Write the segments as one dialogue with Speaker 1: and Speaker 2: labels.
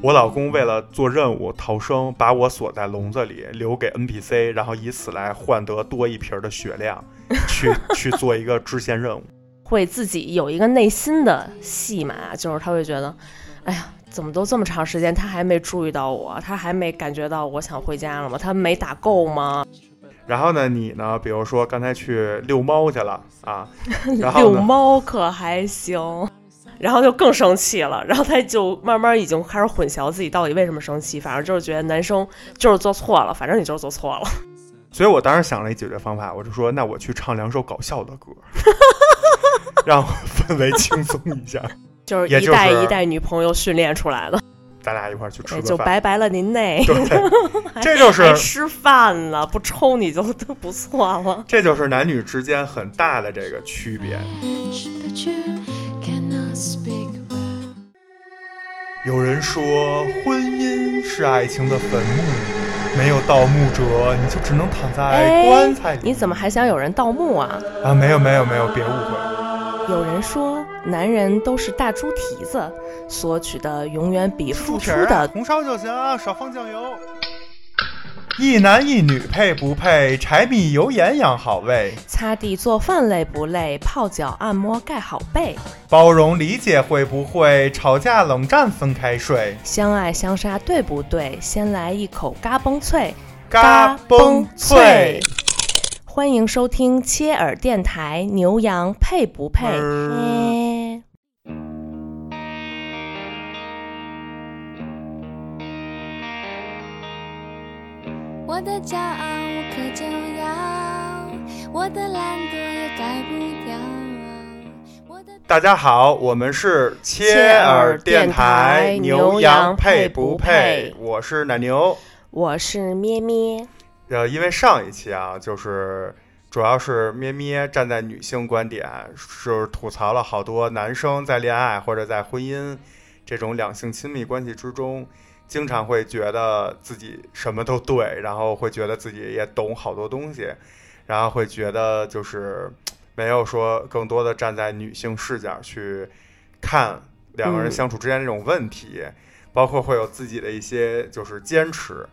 Speaker 1: 我老公为了做任务逃生，把我锁在笼子里，留给 NPC，然后以此来换得多一瓶的血量，去去做一个支线任务。
Speaker 2: 会自己有一个内心的戏码，就是他会觉得，哎呀，怎么都这么长时间，他还没注意到我，他还没感觉到我想回家了吗？他没打够吗？
Speaker 1: 然后呢，你呢？比如说刚才去遛猫去了啊，然后
Speaker 2: 遛猫可还行。然后就更生气了，然后他就慢慢已经开始混淆自己到底为什么生气，反正就是觉得男生就是做错了，反正你就是做错了。
Speaker 1: 所以我当时想了一解决方法，我就说，那我去唱两首搞笑的歌，让氛围轻松一下。
Speaker 2: 就是一代一代女朋友训练出来的，
Speaker 1: 咱俩一块儿去吃
Speaker 2: 对，就
Speaker 1: 个饭，
Speaker 2: 拜拜了您嘞，
Speaker 1: 对，这就是
Speaker 2: 吃饭了，不抽你就都不错了。
Speaker 1: 这就是男女之间很大的这个区别。有人说，婚姻是爱情的坟墓，没有盗墓者，你就只能躺在
Speaker 2: 哎
Speaker 1: 棺材里。
Speaker 2: 你怎么还想有人盗墓啊？
Speaker 1: 啊？没有没有没有，别误会。
Speaker 2: 有人说，男人都是大猪蹄子，索取的永远比付出的
Speaker 1: 红烧就行，少放酱油。一男一女配不配？柴米油盐养好胃，
Speaker 2: 擦地做饭累不累？泡脚按摩盖好被，
Speaker 1: 包容理解会不会？吵架冷战分开睡，
Speaker 2: 相爱相杀对不对？先来一口嘎嘣脆，
Speaker 1: 嘎嘣脆。
Speaker 2: 欢迎收听切耳电台，牛羊配不配？
Speaker 1: 嗯
Speaker 3: 我的骄傲无可救药，我的懒惰也改不掉。我的
Speaker 1: 大家好，我们是切
Speaker 2: 切
Speaker 1: 耳
Speaker 2: 耳电
Speaker 1: 电台
Speaker 2: 台，
Speaker 1: 牛
Speaker 2: 牛羊
Speaker 1: 羊配
Speaker 2: 配不
Speaker 1: 配？我是奶牛。
Speaker 2: 我是咩咩，
Speaker 1: 呃，因为上一期啊，就是主要是咩咩站在女性观点，是吐槽了好多男生在恋爱或者在婚姻这种两性亲密关系之中，经常会觉得自己什么都对，然后会觉得自己也懂好多东西，然后会觉得就是没有说更多的站在女性视角去看两个人
Speaker 2: 嗯
Speaker 1: 相处之间这种问题，包括会有自己的一些就是坚持。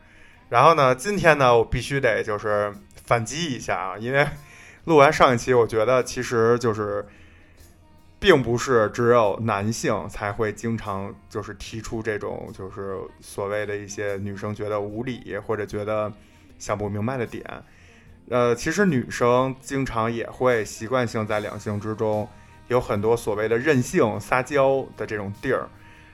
Speaker 1: 然后呢，今天呢，我必须得就是反击一下啊，因为录完上一期，我觉得其实就是，并不是只有男性才会经常就是提出这种就是所谓的一些女生觉得无理或者觉得想不明白的点。呃，其实女生经常也会习惯性在两性之中有很多所谓的任性、撒娇的这种地儿。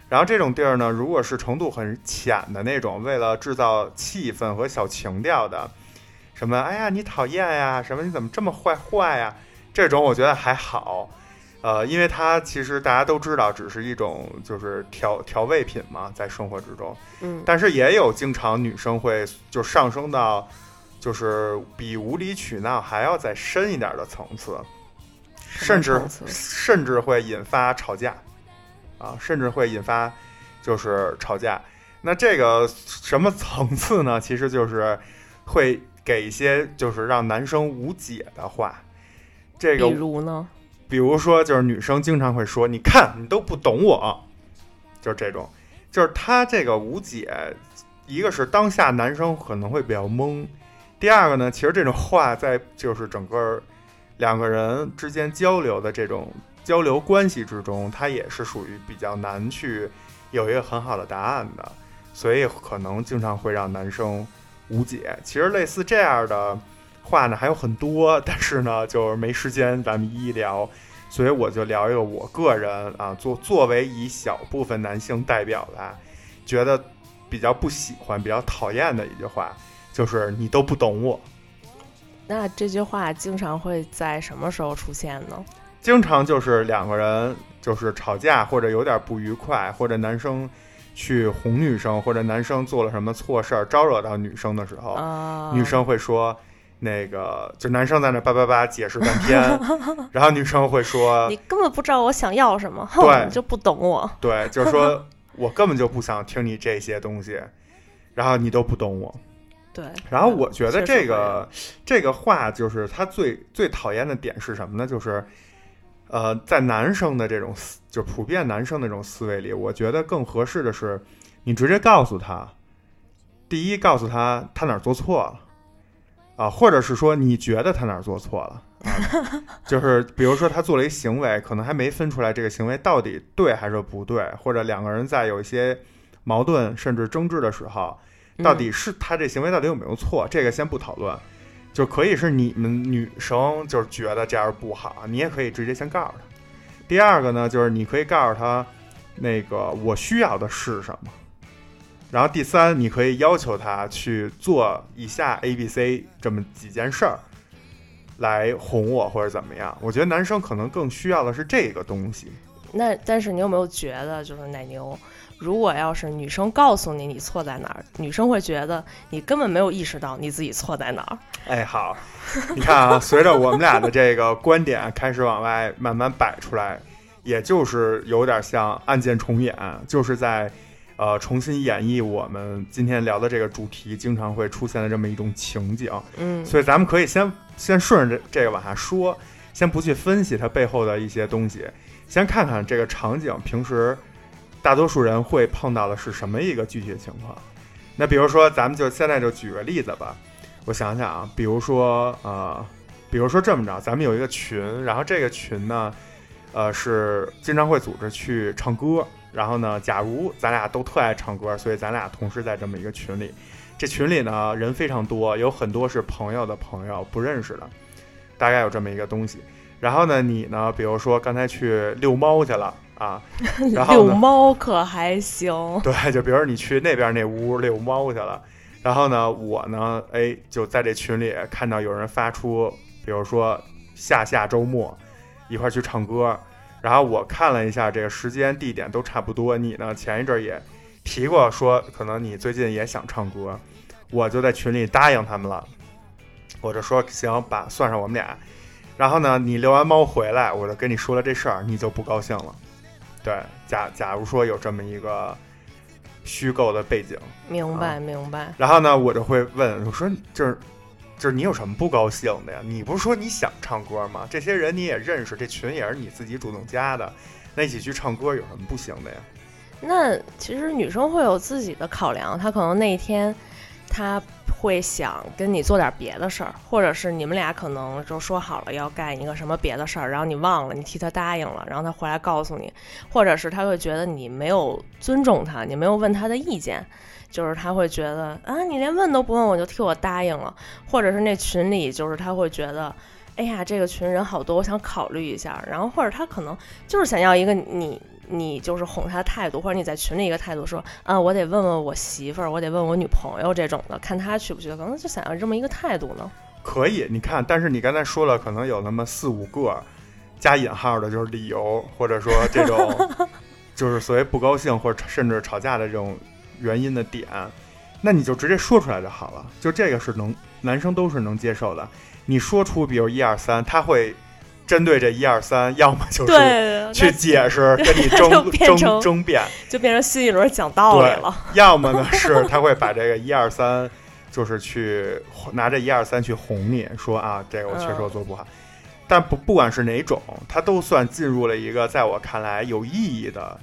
Speaker 1: 然后这种地儿呢，如果是程度很浅的那种，为了制造气氛和小情调的，什么哎呀你讨厌呀，什么你怎么这么坏坏呀，这种我觉得还好，呃，因为它其实大家都知道，只是一种就是调调味品嘛，在生活之中，
Speaker 2: 嗯，
Speaker 1: 但是也有经常女生会就上升到就是比无理取闹还要再深一点的层次，甚至甚至会引发吵架，啊，甚至会引发就是吵架。那这个什么层次呢？其实就是会给一些就是让男生无解的话。这个比
Speaker 2: 如呢？
Speaker 1: 比如说，就是女生经常会说：“你看，你都不懂我。”就是这种，就是他这个无解，一个是当下男生可能会比较懵，第二个呢，其实这种话在就是整个两个人之间交流的这种交流关系之中，它也是属于比较难去有一个很好的答案的，所以可能经常会让男生无解。其实类似这样的话呢还有很多，但是呢就是没时间咱们一一聊，所以我就聊一个我个人啊作作为一小部分男性代表吧，觉得比较不喜欢、比较讨厌的一句话，就是你都不懂我。
Speaker 2: 那这句话经常会在什么时候出现呢？
Speaker 1: 经常就是两个人就是吵架，或者有点不愉快，或者男生去哄女生，或者男生做了什么错事儿招惹到女生的时候，
Speaker 2: 啊，
Speaker 1: 女生会说。那个就男生在那叭叭叭解释半天，然后女生会说
Speaker 2: 你根本不知道我想要什么，哼，
Speaker 1: 对
Speaker 2: 你就不懂我。
Speaker 1: 对，就是说我根本就不想听你这些东西，然后你都不懂我。
Speaker 2: 对，
Speaker 1: 然后我觉得这个这个话就是他最最讨厌的点是什么呢？就是呃，在男生的这种思就普遍男生的这种思维里，我觉得更合适的是你直接告诉他，第一告诉他他哪儿做错了啊，或者是说你觉得他哪儿做错了啊，就是比如说他做了一行为，可能还没分出来这个行为到底对还是不对，或者两个人在有一些矛盾甚至争执的时候，到底是他这行为到底有没有错，这个先不讨论，就可以是你们女生就是觉得这样不好，你也可以直接先告诉他。第二个呢，就是你可以告诉他，那个我需要的是什么。然后第三，你可以要求他去做以下 A、B、C 这么几件事儿，来哄我或者怎么样。我觉得男生可能更需要的是这个东西。
Speaker 2: 那但是你有没有觉得，就是奶牛，如果要是女生告诉你你错在哪儿，女生会觉得你根本没有意识到你自己错在哪儿。
Speaker 1: 哎，好，你看啊，随着我们俩的这个观点开始往外慢慢摆出来，也就是有点像案件重演，就是在呃重新演绎我们今天聊的这个主题经常会出现的这么一种情景。
Speaker 2: 嗯，
Speaker 1: 所以咱们可以先先顺着这这个往下说，先不去分析它背后的一些东西，先看看这个场景平时大多数人会碰到的是什么一个具体的情况。那比如说，咱们就现在就举个例子吧。我想想啊，比如说呃，比如说这么着，咱们有一个群，然后这个群呢，呃是经常会组织去唱歌。然后呢，假如咱俩都特爱唱歌，所以咱俩同时在这么一个群里。这群里呢人非常多，有很多是朋友的朋友，不认识的，大概有这么一个东西。然后呢，你呢，比如说刚才去遛猫去了啊，然后，
Speaker 2: 遛猫可还行。
Speaker 1: 对，就比如你去那边那屋遛猫去了，然后呢，我呢，哎，就在这群里看到有人发出，比如说下下周末一块儿去唱歌，然后我看了一下这个时间地点都差不多，你呢前一阵儿也提过说可能你最近也想唱歌，我就在群里答应他们了，我就说行，把算上我们俩。然后呢，你遛完猫回来，我就跟你说了这事儿，你就不高兴了。对，假假如说有这么一个虚构的背景，
Speaker 2: 明白明白。
Speaker 1: 然后呢，我就会问，我说就是就是你有什么不高兴的呀？你不是说你想唱歌吗？这些人你也认识，这群也是你自己主动加的，那一起去唱歌有什么不行的呀？
Speaker 2: 那其实女生会有自己的考量，她可能那一天她会想跟你做点别的事儿，或者是你们俩可能就说好了要干一个什么别的事儿，然后你忘了，你替她答应了，然后她回来告诉你，或者是她会觉得你没有尊重她，你没有问她的意见。就是他会觉得啊，你连问都不问我就替我答应了，或者是那群里就是他会觉得，哎呀，这个群人好多，我想考虑一下。然后或者他可能就是想要一个你，你就是哄他的态度，或者你在群里一个态度说，啊，我得问问我媳妇儿，我得问我女朋友这种的，看他去不去，可能就想要这么一个态度呢。
Speaker 1: 可以，你看，但是你刚才说了，可能有那么四五个加引号的，就是理由，或者说这种 就是所谓不高兴或者甚至吵架的这种原因的点，那你就直接说出来就好了。就这个是能男生都是能接受的。你说出比如一二三，他会针对这一二三，要么就是，去解释，跟你争 争争辩，
Speaker 2: 就变成新一轮讲道理了。
Speaker 1: 要么呢是他会把这个一二三，就是去拿这一二三去哄你说啊，这个我确实我做不好。但不不管是哪种，他都算进入了一个在我看来有意义的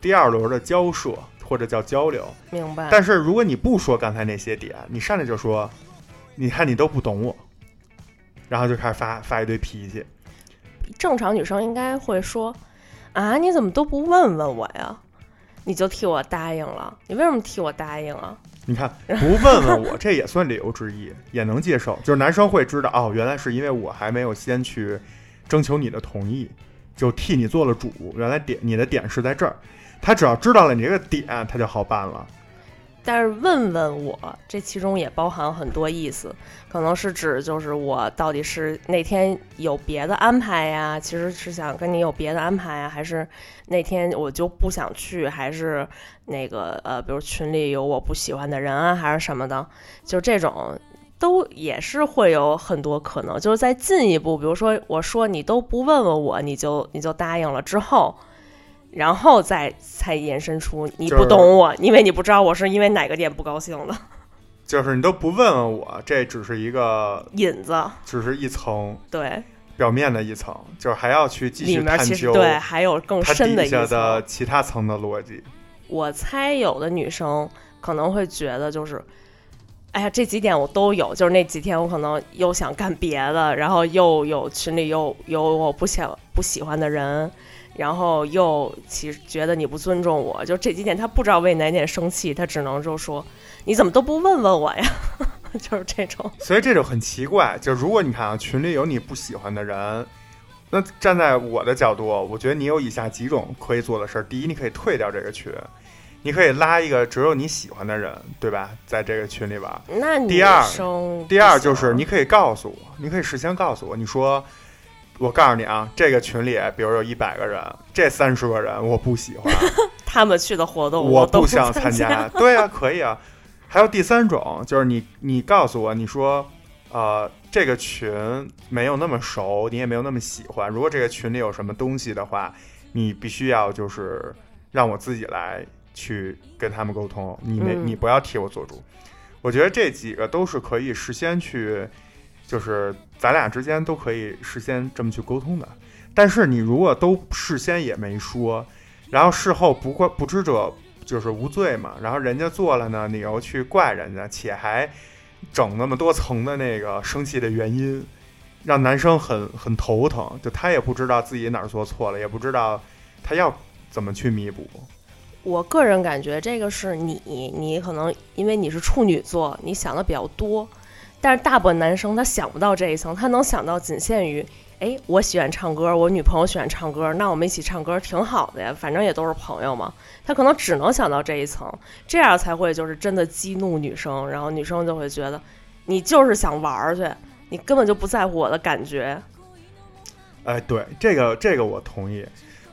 Speaker 1: 第二轮的交涉或者叫交流。
Speaker 2: 明白。
Speaker 1: 但是如果你不说刚才那些点，你上来就说，你看你都不懂我，然后就开始发发一堆脾气。
Speaker 2: 正常女生应该会说：“啊，你怎么都不问问我呀？你就替我答应了，你为什么替我答应啊
Speaker 1: 你看，不问问我，这也算理由之一，也能接受。就是男生会知道，哦，原来是因为我还没有先去征求你的同意，就替你做了主。原来点你的点是在这儿，他只要知道了你这个点，他就好办了。？”
Speaker 2: 但是问问我，这其中也包含很多意思，可能是指就是我到底是那天有别的安排呀，其实是想跟你有别的安排呀，还是那天我就不想去，还是那个呃，比如群里有我不喜欢的人啊，还是什么的，就这种。都也是会有很多可能，就是再进一步，比如说我说你都不问问我，你就你就答应了之后，然后再才延伸出你不懂我，因为你不知道我是因为哪个点不高兴的
Speaker 1: 就是你都不问问我，这只是一个，
Speaker 2: 引子，
Speaker 1: 只是一层
Speaker 2: 对，
Speaker 1: 表面的一层，就是还要去继续探究
Speaker 2: 对还有更深的
Speaker 1: 下
Speaker 2: 一层
Speaker 1: 的其他层的逻辑。
Speaker 2: 我猜有的女生可能会觉得就是。哎呀，这几点我都有，就是那几天我可能又想干别的，然后又有群里又有我不想不喜欢的人，然后又其实觉得你不尊重我，就这几点他不知道为哪点生气，他只能就说你怎么都不问问我呀，就是这种。
Speaker 1: 所以这就很奇怪。就如果你看啊，群里有你不喜欢的人，那站在我的角度，我觉得你有以下几种可以做的事儿：第一，你可以退掉这个群。你可以拉一个只有你喜欢的人，对吧？在这个群里玩。
Speaker 2: 那
Speaker 1: 第二第二就是你可以告诉我，你可以事先告诉我，你说，我告诉你啊，这个群里比如有一百个人，这三十个人我不喜欢，
Speaker 2: 他们去的活动
Speaker 1: 我
Speaker 2: 都
Speaker 1: 想
Speaker 2: 参
Speaker 1: 加。对啊，可以啊。还有第三种就是你你告诉我，你说，呃，这个群没有那么熟，你也没有那么喜欢。如果这个群里有什么东西的话，你必须要就是让我自己来去跟他们沟通，你没、
Speaker 2: 嗯
Speaker 1: 你不要替我做主。我觉得这几个都是可以事先去，就是咱俩之间都可以事先这么去沟通的。但是你如果都事先也没说，然后事后不怪不知者就是无罪嘛，然后人家做了呢，你又去怪人家，且还整那么多层的那个生气的原因，让男生很很头疼。就他也不知道自己哪儿做错了，也不知道他要怎么去弥补。
Speaker 2: 我个人感觉这个是你，你可能因为你是处女座，你想的比较多，但是大部分男生他想不到这一层，他能想到仅限于，哎，我喜欢唱歌，我女朋友喜欢唱歌，那我们一起唱歌挺好的呀，反正也都是朋友嘛。他可能只能想到这一层，这样才会就是真的激怒女生，然后女生就会觉得你就是想玩儿去，你根本就不在乎我的感觉。
Speaker 1: 哎，对，这个这个我同意。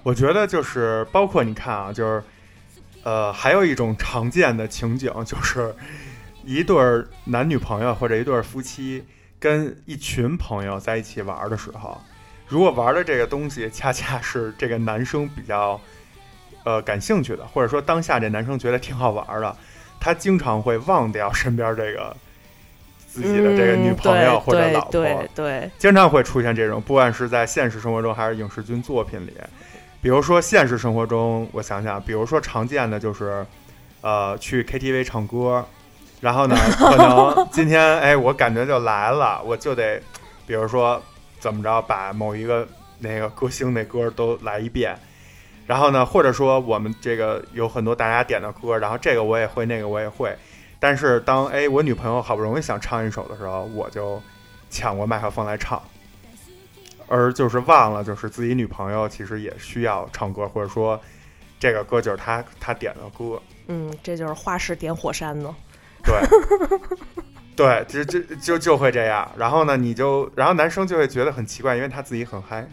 Speaker 1: 我觉得就是包括你看啊，就是呃，还有一种常见的情景，就是一对儿男女朋友或者一对儿夫妻跟一群朋友在一起玩儿的时候，如果玩的这个东西恰恰是这个男生比较呃感兴趣的，或者说当下这男生觉得挺好玩儿的，他经常会忘掉身边这个自己的这个女
Speaker 2: 嗯
Speaker 1: 朋友或者老婆。
Speaker 2: 对对对，
Speaker 1: 经常会出现这种，不管是在现实生活中还是影视剧作品里。比如说现实生活中，我想想，比如说常见的就是，呃，去 KTV 唱歌，然后呢，可能今天哎，我感觉就来了，我就得，比如说怎么着，把某一个那个歌星那歌都来一遍。然后呢，或者说我们这个有很多大家点的歌，然后这个我也会，那个我也会。但是当哎我女朋友好不容易想唱一首的时候，我就抢过麦克风来唱，而就是忘了，就是自己女朋友其实也需要唱歌，或者说这个歌就是她她点的歌，
Speaker 2: 嗯，这就是画室点火山呢。
Speaker 1: 对，对，就就就就会这样。然后呢，你就然后男生就会觉得很奇怪，因为他自己很嗨，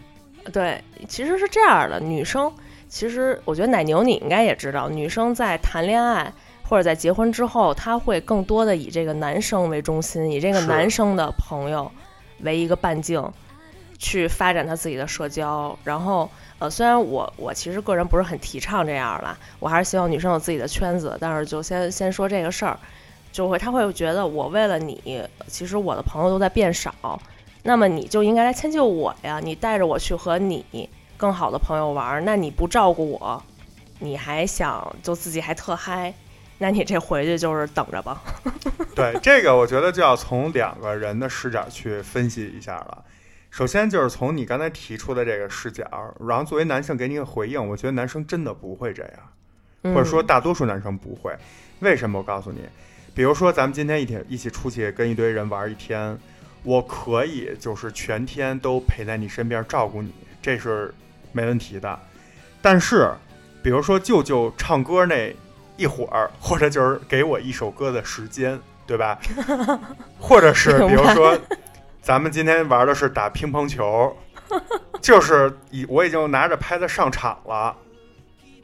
Speaker 2: 对，其实是这样的，女生其实我觉得奶牛你应该也知道，女生在谈恋爱或者在结婚之后，她会更多的以这个男生为中心，以这个男生的朋友为一个半径，去发展她自己的社交。然后呃，虽然我我其实个人不是很提倡这样啦，我还是希望女生有自己的圈子，但是就先先说这个事儿。就会，他会觉得我为了你，其实我的朋友都在变少，那么你就应该来迁就我呀，你带着我去和你更好的朋友玩儿，那你不照顾我，你还想就自己还特嗨，那你这回去就是等着吧。
Speaker 1: 对这个，我觉得就要从两个人的视角去分析一下了。首先就是从你刚才提出的这个视角，然后作为男性给你一个回应，我觉得男生真的不会这样。或者说
Speaker 2: 嗯
Speaker 1: 大多数男生不会。为什么？我告诉你，比如说咱们今天一天一起出去跟一堆人玩一天，我可以就是全天都陪在你身边照顾你，这是没问题的。但是，比如说舅舅唱歌那一会儿，或者就是给我一首歌的时间，对吧？或者是比如说，咱们今天玩的是打乒乓球，就是已我已经拿着拍子上场了，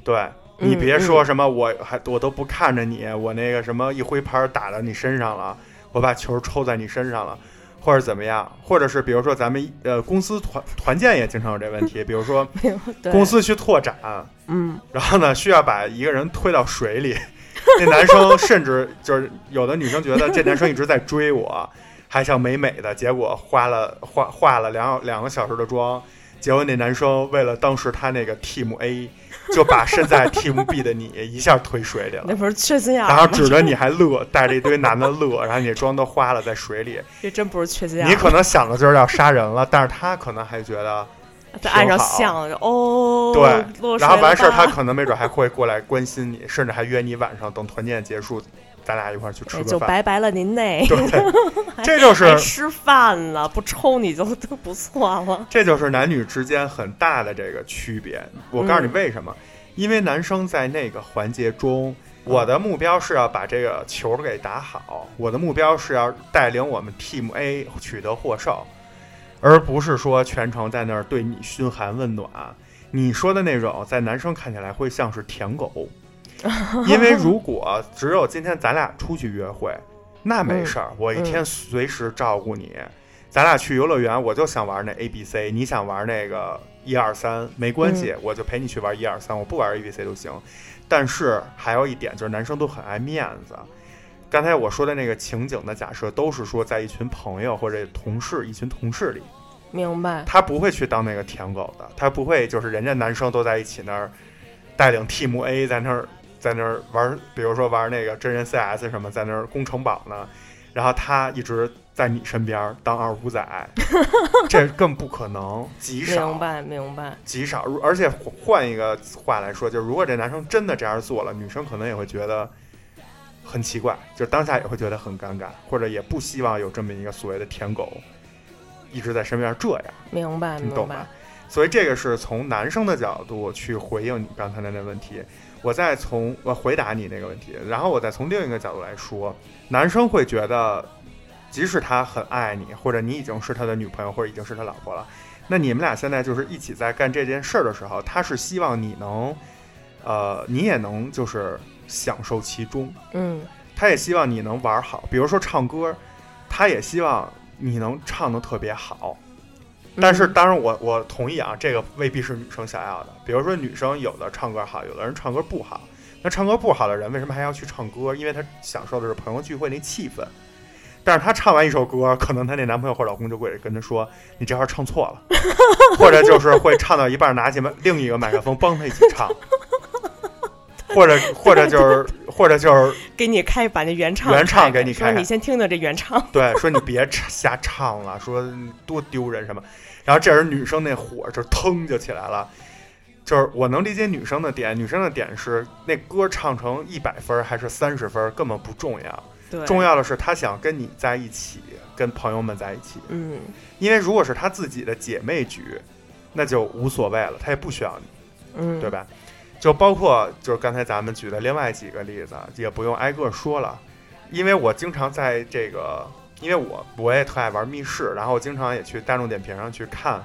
Speaker 1: 对你
Speaker 2: 嗯
Speaker 1: 别说什么我还我都不看着你，我那个什么一挥拍打到你身上了，我把球抽在你身上了。或者怎么样，或者是比如说咱们呃公司团团建也经常有这问题，比如说 公司去拓展，
Speaker 2: 嗯
Speaker 1: 然后呢，需要把一个人推到水里。那男生 甚至就是有的女生觉得这男生一直在追我，还想美美的，结果花了化化了两两个小时的妆，结果那男生为了当时他那个 Team A 就把身在 Team B 的你一下推水里了
Speaker 2: 那。不是缺心眼儿
Speaker 1: 然后？指着你还乐，带着一堆男的乐，然后你妆都花了在水里，
Speaker 2: 这真不是缺心眼儿。
Speaker 1: 你可能想的就是要杀人了，但是他可能还觉得
Speaker 2: 在岸上想着哦，
Speaker 1: 对然后完事儿，他可能没准还会过来关心你，甚至还约你晚上等团建结束，咱俩一块儿去吃
Speaker 2: 哎就
Speaker 1: 个饭。
Speaker 2: 拜拜了您嘞，
Speaker 1: 对，这就是
Speaker 2: 吃饭了，不抽你就 都不错了。
Speaker 1: 这就是男女之间很大的这个区别。我告诉你
Speaker 2: 嗯
Speaker 1: 为什么？因为男生在那个环节中，我的目标是要把这个球给打好，我的目标是要带领我们 Team A 取得获胜，而不是说全程在那儿对你嘘寒问暖。你说的那种，在男生看起来会像是舔狗，因为如果只有今天咱俩出去约会，那没事儿，我一天随时照顾你。咱俩去游乐园，我就想玩那 A B C，你想玩那个一二三，没关系，我就陪你去玩一二三，我不玩 A B C 就行。但是还有一点就是，男生都很爱面子。刚才我说的那个情景的假设，都是说在一群朋友或者同事、一群同事里，
Speaker 2: 明白，
Speaker 1: 他不会去当那个舔狗的，他不会就是人家男生都在一起那儿带领 Team A 在那儿在那儿玩，比如说玩那个真人 CS 什么，在那儿攻城堡呢，然后他一直在你身边当二五仔，这更不可能，极少
Speaker 2: 明。白，明白。
Speaker 1: 极少，如而且换一个话来说，就是如果这男生真的这样做了，女生可能也会觉得很奇怪，就当下也会觉得很尴尬，或者也不希望有这么一个所谓的舔狗一直在身边这样。
Speaker 2: 明白，明
Speaker 1: 你懂吧
Speaker 2: 白。？
Speaker 1: 所以这个是从男生的角度去回应你刚才的那问题，我再从我回答你那个问题，然后我再从另一个角度来说，男生会觉得，即使他很爱你，或者你已经是他的女朋友，或者已经是他老婆了，那你们俩现在就是一起在干这件事儿的时候，他是希望你能，呃，你也能就是享受其中，
Speaker 2: 嗯，
Speaker 1: 他也希望你能玩好，比如说唱歌，他也希望你能唱的特别好。但是，
Speaker 2: 嗯
Speaker 1: 当然我，我同意啊，这个未必是女生想要的。比如说，女生有的唱歌好，有的人唱歌不好。那唱歌不好的人为什么还要去唱歌？因为他享受的是朋友聚会那气氛。但是他唱完一首歌，可能他那男朋友或者老公就会跟他说：“你这块儿唱错了。”或者就是会唱到一半，拿起麦另一个麦克风帮他一起唱。或者或者就是或者就是
Speaker 2: 给你开一版那原唱，
Speaker 1: 原唱给你
Speaker 2: 说
Speaker 1: 开
Speaker 2: 你先听听这原唱。
Speaker 1: 对，说你别瞎唱了，说多丢人什么。然后这时女生那火就腾就起来了，就是我能理解女生的点，女生的点是那歌唱成一百分儿还是三十分儿根本不重要，
Speaker 2: 对，
Speaker 1: 重要的是她想跟你在一起，跟朋友们在一起。
Speaker 2: 嗯，
Speaker 1: 因为如果是她自己的姐妹局，那就无所谓了，她也不需要你。
Speaker 2: 嗯，
Speaker 1: 对？吧？就包括就是刚才咱们举的另外几个例子，也不用挨个说了，因为我经常在这个，因为我我也特爱玩密室，然后我经常也去大众点评上去看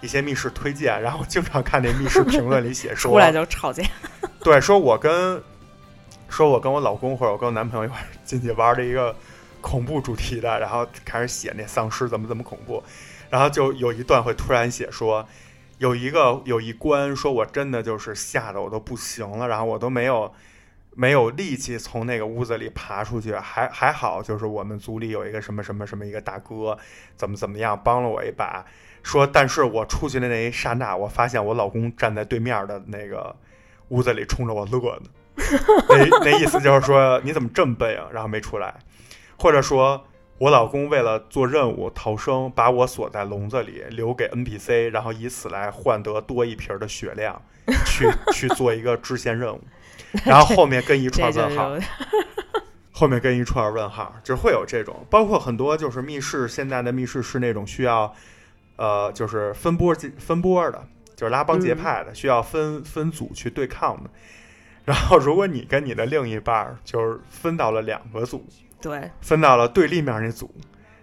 Speaker 1: 一些密室推荐，然后我经常看那密室评论里写说，
Speaker 2: 出来就吵架。
Speaker 1: 对，说我跟说我跟我老公或者我跟我男朋友一块儿 进去玩的一个恐怖主题的，然后开始写那丧尸怎么怎么恐怖，然后就有一段会突然写说，有一个有一关说我真的就是吓得我都不行了，然后我都没有没有力气从那个屋子里爬出去，还还好就是我们组里有一个什么什么什么一个大哥，怎么怎么样帮了我一把。说，但是我出去的那一刹那，我发现我老公站在对面的那个屋子里冲着我乐呢。那那意思就是说你怎么这么笨啊？然后没出来，或者说我老公为了做任务逃生，把我锁在笼子里，留给 NPC，然后以此来换得多一瓶的血量，去 去做一个支线任务。然后后面跟一串问号，
Speaker 2: 有
Speaker 1: 后面跟一串问号，就会有这种，包括很多就是密室，现在的密室是那种需要，呃，就是分波分波的，就是拉帮结派的，需要分分组去对抗的。然后，如果你跟你的另一半儿就是分到了两个组，
Speaker 2: 对，
Speaker 1: 分到了对立面那组，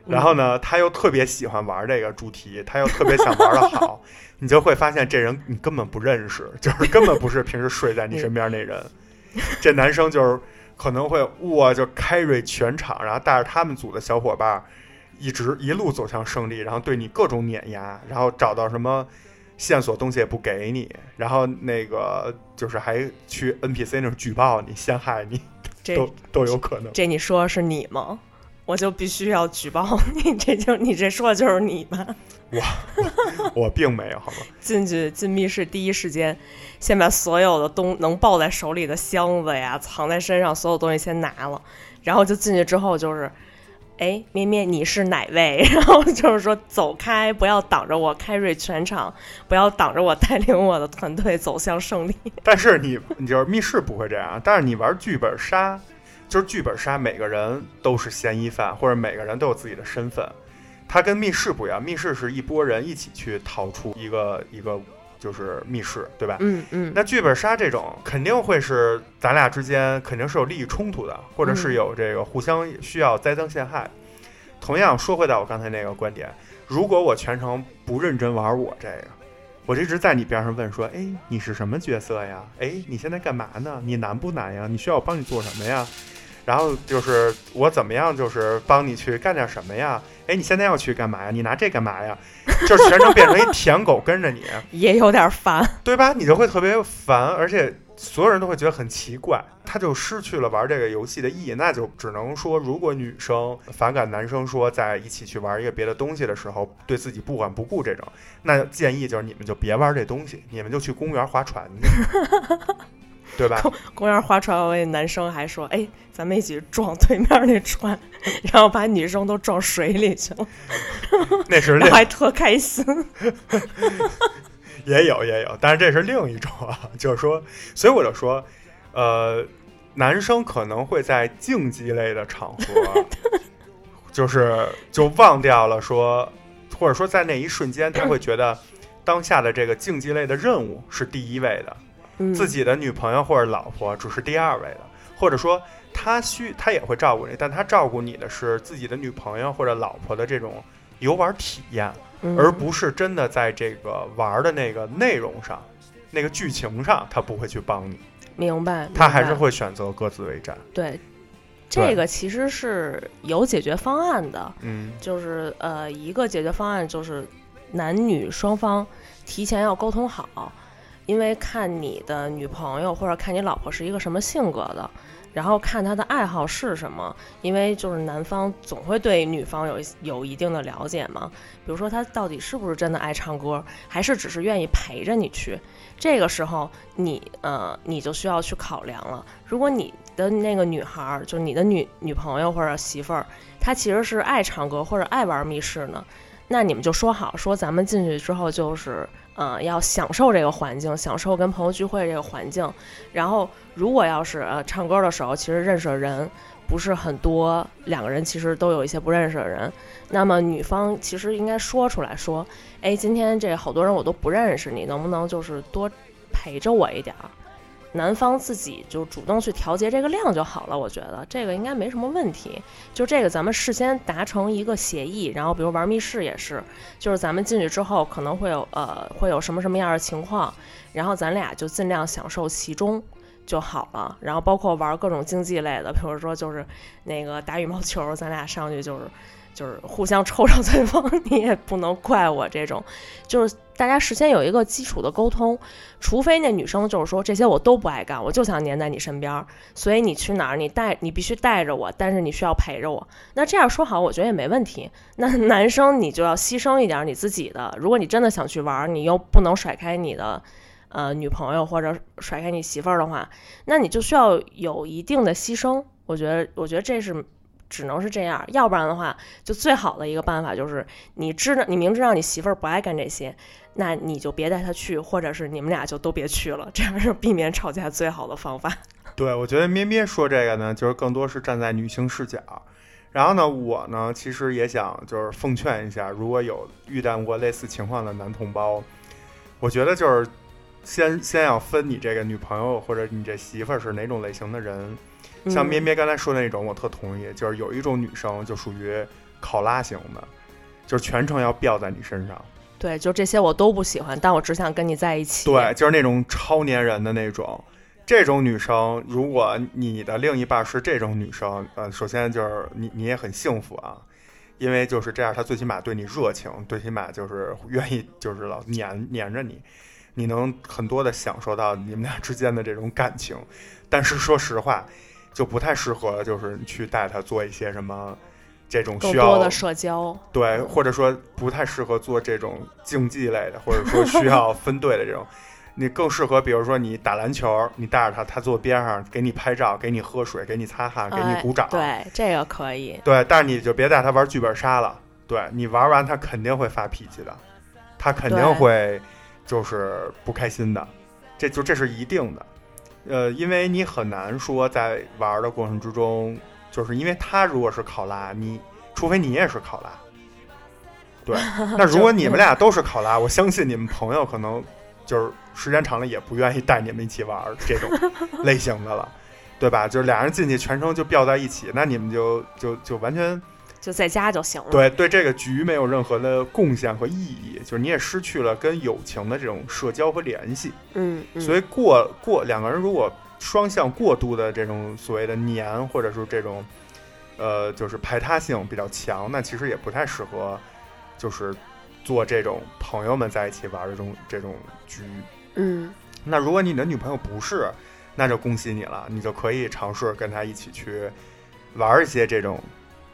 Speaker 1: 然后呢，他又特别喜欢玩这个主题，他又特别想玩的好，你就会发现这人你根本不认识，就是根本不是平时睡在你身边那人。这男生就是可能会哇就 carry 全场，然后带着他们组的小伙伴儿一直一路走向胜利，然后对你各种碾压，然后找到什么线索东西也不给你，然后那个就是还去 NPC 那儿举报你、陷害你，
Speaker 2: 这
Speaker 1: 都都有可能。
Speaker 2: 这你说是你吗？我就必须要举报你。这就你这说的就是你吧？
Speaker 1: 我并没有，好吗？
Speaker 2: 进去进密室第一时间，先把所有的东能抱在手里的箱子呀，藏在身上所有东西先拿了，然后就进去之后就是，哎，咩咩你是哪位？然后就是说走开，不要挡着我开瑞全场，不要挡着我带领我的团队走向胜利。
Speaker 1: 但是你，你就是密室不会这样，但是你玩剧本杀，就是剧本杀，每个人都是嫌疑犯，或者每个人都有自己的身份。它跟密室不一样，密室是一拨人一起去逃出一个一个就是密室，对吧？
Speaker 2: 嗯嗯，
Speaker 1: 那剧本杀这种肯定会是咱俩之间肯定是有利益冲突的，或者是有这个互相需要栽赃陷害。同样说回到我刚才那个观点，如果我全程不认真玩我这个，我一直在你边上问说，哎，你是什么角色呀？哎，你现在干嘛呢？你难不难呀？你需要我帮你做什么呀？然后就是我怎么样，就是帮你去干点什么呀？哎，你现在要去干嘛呀？你拿这干嘛呀？就是全程变成一舔狗跟着你，
Speaker 2: 也有点烦。
Speaker 1: 对吧？你就会特别烦，而且所有人都会觉得很奇怪，他就失去了玩这个游戏的意义。那就只能说，如果女生反感男生说在一起去玩一个别的东西的时候，对自己不管不顾这种，那建议就是你们就别玩这东西，你们就去公园划船去，对吧？
Speaker 2: 公园划船，我那男生还说：“哎，咱们一起撞对面那船，然后把女生都撞水里去了。”
Speaker 1: 那是另
Speaker 2: 还特开心。
Speaker 1: 也有也有，但是这是另一种啊，就是说，所以我就说，呃，男生可能会在竞技类的场合，就是就忘掉了说，或者说在那一瞬间，他会觉得当下的这个竞技类的任务是第一位的，
Speaker 2: 嗯，
Speaker 1: 自己的女朋友或者老婆只是第二位的，或者说他需他也会照顾你，但他照顾你的是自己的女朋友或者老婆的这种游玩体验。
Speaker 2: 嗯
Speaker 1: 而不是真的在这个玩儿的那个内容上、那个剧情上，他不会去帮你，
Speaker 2: 明白，
Speaker 1: 他还是会选择各自为战。
Speaker 2: 对。这个其实是有解决方案的，
Speaker 1: 嗯
Speaker 2: 就是呃，一个解决方案就是男女双方提前要沟通好，因为看你的女朋友或者看你老婆是一个什么性格的，然后看她的爱好是什么，因为就是男方总会对女方有有一定的了解嘛，比如说她到底是不是真的爱唱歌，还是只是愿意陪着你去，这个时候你呃你就需要去考量了，如果你的那个女孩儿，就是你的女女朋友或者媳妇儿，她其实是爱唱歌或者爱玩密室呢，那你们就说好，说咱们进去之后就是，呃，要享受这个环境，享受跟朋友聚会这个环境。然后，如果要是呃唱歌的时候，其实认识的人不是很多，两个人其实都有一些不认识的人，那么女方其实应该说出来说，哎，今天这好多人我都不认识，你能不能就是多陪着我一点儿？男方自己就主动去调节这个量就好了，我觉得这个应该没什么问题。就这个，咱们事先达成一个协议，然后比如玩密室也是，就是咱们进去之后可能会有呃会有什么什么样的情况，然后咱俩就尽量享受其中就好了。然后包括玩各种竞技类的，比如说就是那个打羽毛球，咱俩上去就是就是互相抽着对方，你也不能怪我这种，就是大家事先有一个基础的沟通，除非那女生就是说这些我都不爱干，我就想黏在你身边儿，所以你去哪儿你带你必须带着我，但是你需要陪着我。那这样说好，我觉得也没问题。那 男生你就要牺牲一点你自己的，如果你真的想去玩，你又不能甩开你的。呃，女朋友或者甩开你媳妇儿的话，那你就需要有一定的牺牲。我觉得，我觉得这是只能是这样，要不然的话，就最好的一个办法就是，你知道，你明知道你媳妇儿不爱干这些，那你就别带她去，或者是你们俩就都别去了，这样是避免吵架最好的方法。
Speaker 1: 对，我觉得咩咩说这个呢，就是更多是站在女性视角。然后呢，我呢其实也想就是奉劝一下，如果有遇到过类似情况的男同胞，我觉得就是先先要分你这个女朋友或者你这媳妇儿是哪种类型的人。像
Speaker 2: 嗯
Speaker 1: 咩咩刚才说的那种，我特同意，就是有一种女生就属于考拉型的，就是全程要吊在你身上。
Speaker 2: 对，就这些我都不喜欢，但我只想跟你在一起。
Speaker 1: 对，就是那种超粘人的那种。这种女生，如果你的另一半是这种女生，呃，首先就是你你也很幸福啊，因为就是这样，她最起码对你热情，最起码就是愿意就是老黏黏着你，你能很多的享受到你们俩之间的这种感情。但是说实话，就不太适合就是去带他做一些什么这种需要
Speaker 2: 的社交，
Speaker 1: 对，或者说不太适合做这种竞技类的，或者说需要分队的这种。你更适合，比如说你打篮球，你带着他，他坐边上给你拍照，给你喝水，给你擦汗，给你
Speaker 2: 哎
Speaker 1: 鼓掌。
Speaker 2: 对，这个可以。
Speaker 1: 对，但是你就别带他玩剧本杀了。对你玩完，他肯定会发脾气的，他肯定会就是不开心的，这就这是一定的。呃，因为你很难说在玩的过程之中，就是因为他如果是考拉，你除非你也是考拉。对，那如果你们俩都是考拉，我相信你们朋友可能就是时间长了也不愿意带你们一起玩儿这种 类型的了，对吧？就是俩人进去全程就吊在一起，那你们就就就完全
Speaker 2: 就在家就行了。
Speaker 1: 对对这个局没有任何的贡献和意义，就是你也失去了跟友情的这种社交和联系。
Speaker 2: 嗯，嗯，
Speaker 1: 所以过过两个人如果双向过度的这种所谓的黏，或者是这种呃就是排他性比较强，那其实也不太适合，就是做这种朋友们在一起玩的这种这种局。
Speaker 2: 嗯
Speaker 1: 那如果你的女朋友不是，那就恭喜你了，你就可以尝试跟她一起去玩一些这种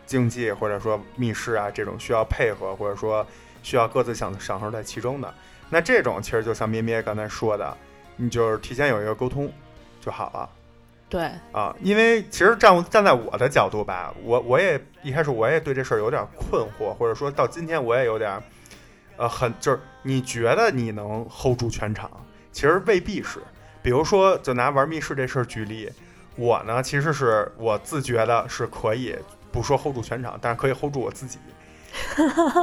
Speaker 1: 竞技或者说密室啊这种需要配合或者说需要各自享享受在其中的。那这种其实就像咩咩刚才说的，你就是提前有一个沟通就好了
Speaker 2: 对，
Speaker 1: 啊。因为其实站站在我的角度吧，我我也一开始我也对这事儿有点困惑，或者说到今天我也有点呃很就是你觉得你能 hold 住全场，其实未必是。比如说，就拿玩密室这事儿举例，我呢其实是我自觉的是可以不说 hold 住全场，但是可以 hold 住我自己。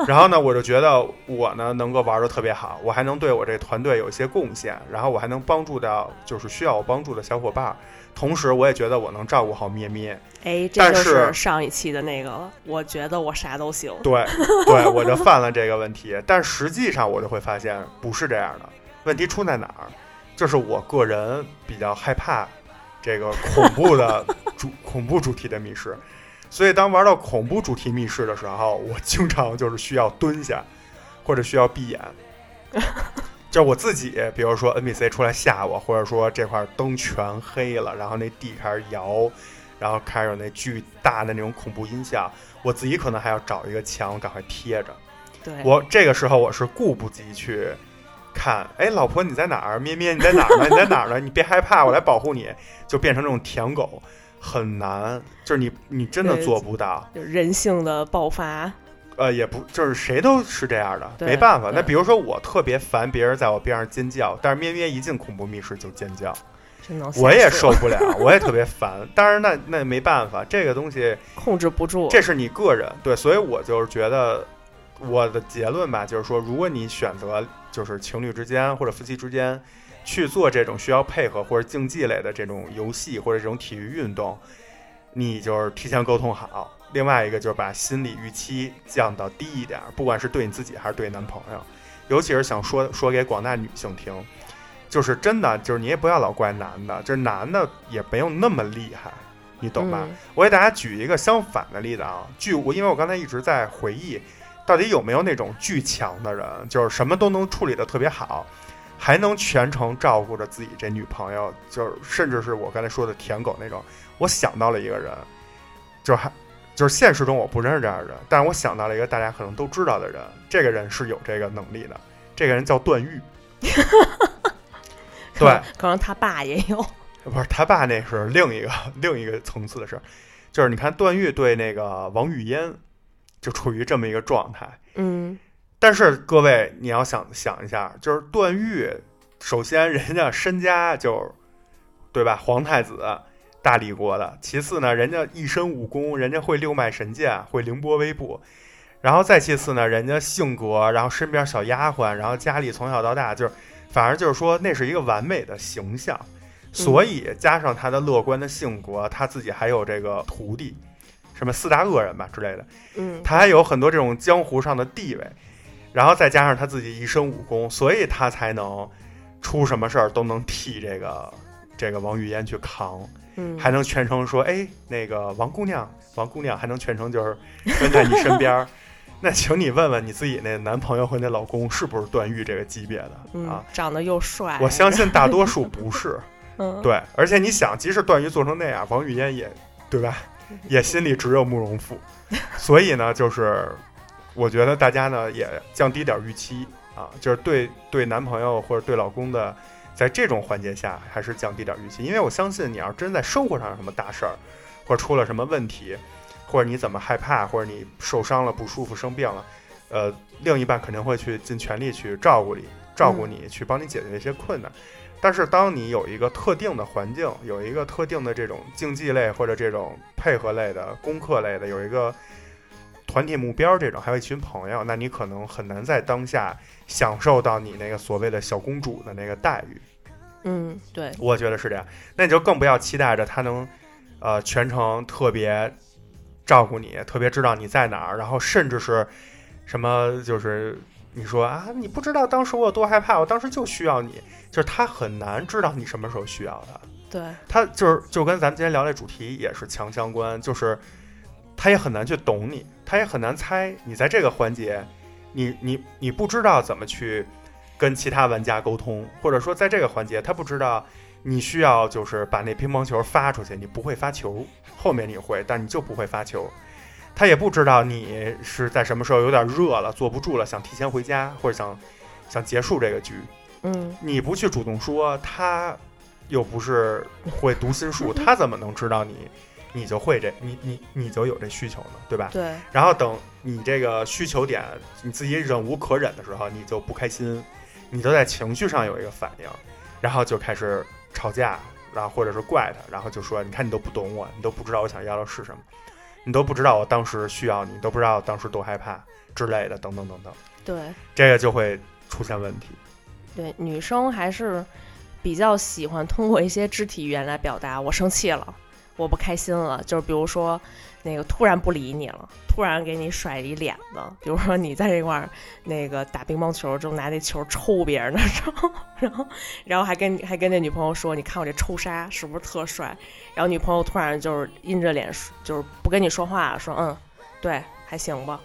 Speaker 1: 然后呢，我就觉得我呢能够玩的特别好，我还能对我这团队有一些贡献，然后我还能帮助到就是需要我帮助的小伙伴儿，同时我也觉得我能照顾好咩咩。
Speaker 2: 哎，这就是是上一期的那个了。我觉得我啥都行。
Speaker 1: 对，对，我就犯了这个问题。但实际上我就会发现不是这样的。问题出在哪儿？就是我个人比较害怕这个恐怖的 主恐怖主题的密室，所以当玩到恐怖主题密室的时候，我经常就是需要蹲下，或者需要闭眼。就我自己，比如说 NPC 出来吓我，或者说这块灯全黑了，然后那地开始摇，然后开始有那巨大的那种恐怖音效，我自己可能还要找一个墙赶快贴着。
Speaker 2: 对，
Speaker 1: 我这个时候我是顾不及去看，哎，老婆你在哪儿？咩咩你在哪儿呢？你在哪儿呢？你别害怕，我来保护你。就变成这种舔狗，很难，就是你你真的做不到。
Speaker 2: 就人性的爆发。
Speaker 1: 呃，也不就是谁都是这样的，没办法。那比如说我特别烦别人在我边上尖叫，但是咩咩一进恐怖密室就尖叫，
Speaker 2: 真能吓
Speaker 1: 我也受不了，我也特别烦。当然那那没办法，这个东西
Speaker 2: 控制不住。
Speaker 1: 这是你个人对，所以我就是觉得我的结论吧，就是说，如果你选择就是情侣之间或者夫妻之间去做这种需要配合或者竞技类的这种游戏或者这种体育运动，你就是提前沟通好。另外一个就是把心理预期降到低一点，不管是对你自己还是对男朋友，尤其是想说说给广大女性听，就是真的就是你也不要老怪男的，就是男的也没有那么厉害，你懂吧？
Speaker 2: 嗯
Speaker 1: 我给大家举一个相反的例子啊，据我因为我刚才一直在回忆，到底有没有那种巨强的人，就是什么都能处理的特别好，还能全程照顾着自己这女朋友，就是甚至是我刚才说的舔狗那种。我想到了一个人，就是还就是现实中我不认识这样的人，但是我想到了一个大家可能都知道的人，这个人是有这个能力的，这个人叫段誉。对，
Speaker 2: 可能他爸也有。
Speaker 1: 不是他爸，那是另一个另一个层次的事儿，就是你看段誉对那个王语嫣就处于这么一个状态，
Speaker 2: 嗯，
Speaker 1: 但是各位你要想想一下，就是段誉，首先人家身家就对吧，皇太子大理国的，其次呢，人家一身武功，人家会六脉神剑，会凌波微步。然后再其次呢，人家性格，然后身边小丫鬟，然后家里从小到大就是，反而就是说那是一个完美的形象。所以加上他的乐观的性格，他自己还有这个徒弟，什么四大恶人吧之类的，
Speaker 2: 嗯，
Speaker 1: 他还有很多这种江湖上的地位，然后再加上他自己一身武功，所以他才能出什么事儿都能替这个这个王语嫣去扛，
Speaker 2: 嗯，
Speaker 1: 还能全程说哎那个王姑娘，王姑娘还能全程就是跟在你身边儿。那请你问问你自己那男朋友和那老公是不是段誉这个级别的
Speaker 2: 嗯
Speaker 1: 啊？，
Speaker 2: 长得又帅。
Speaker 1: 我相信大多数不是。
Speaker 2: 嗯，
Speaker 1: 对，而且你想，即使段誉做成那样，王语嫣也，对吧？也心里只有慕容复。所以呢，就是我觉得大家呢也降低点预期啊，就是对对男朋友或者对老公的，在这种环节下还是降低点预期，因为我相信你要真在生活上有什么大事儿，或者出了什么问题，或者你怎么害怕，或者你受伤了不舒服生病了，呃，另一半肯定会去尽全力去照顾你，照顾你，去帮你解决一些困难。但是当你有一个特定的环境，有一个特定的这种竞技类或者这种配合类的功课类的，有一个团体目标这种，还有一群朋友，那你可能很难在当下享受到你那个所谓的小公主的那个待遇。
Speaker 2: 嗯，对，
Speaker 1: 我觉得是这样。那你就更不要期待着他能，呃，全程特别照顾你，特别知道你在哪儿，然后甚至是什么，就是你说啊，你不知道当时我有多害怕，我当时就需要你，就是他很难知道你什么时候需要他。
Speaker 2: 对，
Speaker 1: 他就是就跟咱们今天聊的主题也是强相关，就是他也很难去懂你，他也很难猜你在这个环节，你你你不知道怎么去跟其他玩家沟通，或者说在这个环节他不知道你需要就是把那乒乓球发出去，你不会发球，后面你会，但你就不会发球。他也不知道你是在什么时候有点热了，坐不住了，想提前回家，或者想想结束这个局。
Speaker 2: 嗯，
Speaker 1: 你不去主动说，他又不是会读心术，他怎么能知道你你就会这你你你就有这需求呢？对吧？
Speaker 2: 对，
Speaker 1: 然后等你这个需求点你自己忍无可忍的时候，你就不开心，你就在情绪上有一个反应，然后就开始吵架，然后或者是怪他，然后就说你看你都不懂我，你都不知道我想要的是什么，你都不知道我当时需要你，你都不知道我当时多害怕之类的，等等等等，
Speaker 2: 对，
Speaker 1: 这个就会出现问题。
Speaker 2: 对，女生还是比较喜欢通过一些肢体语言来表达我生气了，我不开心了。就是比如说，那个突然不理你了，突然给你甩一脸子。比如说你在这块儿那个打乒乓球，就拿那球抽别人的时候，然后然后还跟还跟那女朋友说，你看我这抽杀是不是特帅？然后女朋友突然就是阴着脸，就是不跟你说话，说嗯，对，还行吧。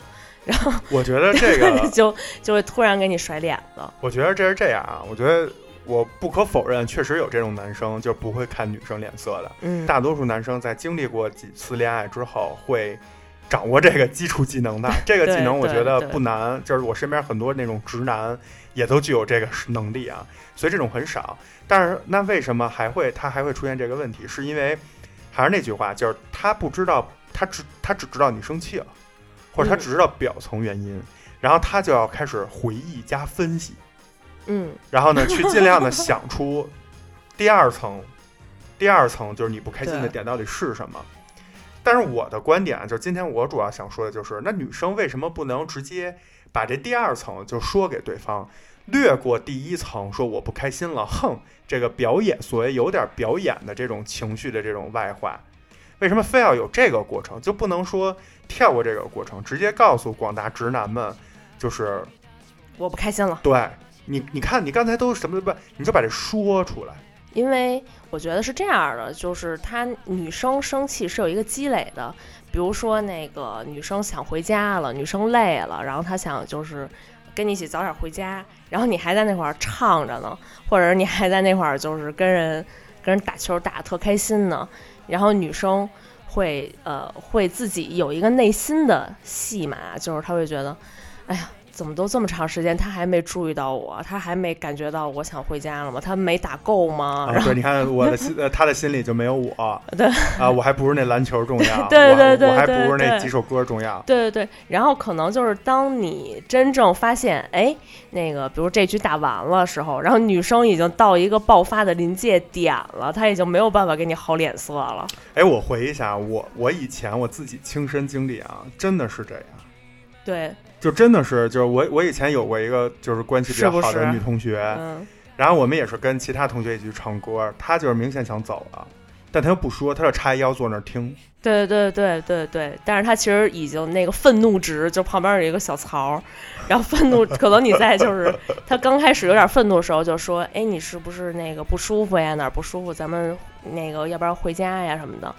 Speaker 2: 然后
Speaker 1: 我觉得这个
Speaker 2: 就就会突然给你甩脸子。
Speaker 1: 我觉得这是这样啊，我觉得我不可否认，确实有这种男生就不会看女生脸色的。
Speaker 2: 嗯，
Speaker 1: 大多数男生在经历过几次恋爱之后，会掌握这个基础技能的。这个技能我觉得不难，就是我身边很多那种直男也都具有这个能力啊，所以这种很少。但是那为什么还会他还会出现这个问题？是因为还是那句话，就是他不知道，他只他只知道你生气了。或者他只知道表层原因，然后他就要开始回忆加分析，
Speaker 2: 嗯，
Speaker 1: 然后呢，去尽量的想出第二层，第二层就是你不开心的点到底是什么。但是我的观点啊就是，今天我主要想说的就是，那女生为什么不能直接把这第二层就说给对方，略过第一层，说我不开心了，哼，这个表演所谓有点表演的这种情绪的这种外化。为什么非要有这个过程？就不能说跳过这个过程，直接告诉广大直男们，就是
Speaker 2: 我不开心了。
Speaker 1: 对你，你看你刚才都什么不？你就把这说出来。
Speaker 2: 因为我觉得是这样的，就是她女生生气是有一个积累的。比如说那个女生想回家了，女生累了，然后她想就是跟你一起早点回家，然后你还在那块儿唱着呢，或者你还在那块儿就是跟人跟人打球打得特开心呢。然后女生会呃会自己有一个内心的戏码，就是她会觉得，哎呀，怎么都这么长时间，他还没注意到我，他还没感觉到我想回家了吗？他没打够吗？
Speaker 1: 啊，对，你看我的心，呃，他的心里就没有我。
Speaker 2: 对
Speaker 1: 啊，我还不如那篮球重要。
Speaker 2: 对对对，
Speaker 1: 我还不如那几首歌重要。
Speaker 2: 对对对，然后可能就是当你真正发现，哎，那个，比如这局打完了时候，然后女生已经到一个爆发的临界点了，她已经没有办法给你好脸色了。
Speaker 1: 哎，我回忆一下，我我以前我自己亲身经历啊，真的是这样。
Speaker 2: 对。
Speaker 1: 就真的是，就是我我以前有过一个就是关系比较好的女同学，然后我们也是跟其他同学一起去唱歌，她就是明显想走了，但她又不说，她就叉腰坐那儿听。
Speaker 2: 对对对对对，但是她其实已经那个愤怒值就旁边有一个小槽，然后愤怒 可能你在就是她刚开始有点愤怒的时候就说，哎，你是不是那个不舒服呀？哪儿不舒服？咱们那个要不然回家呀什么的。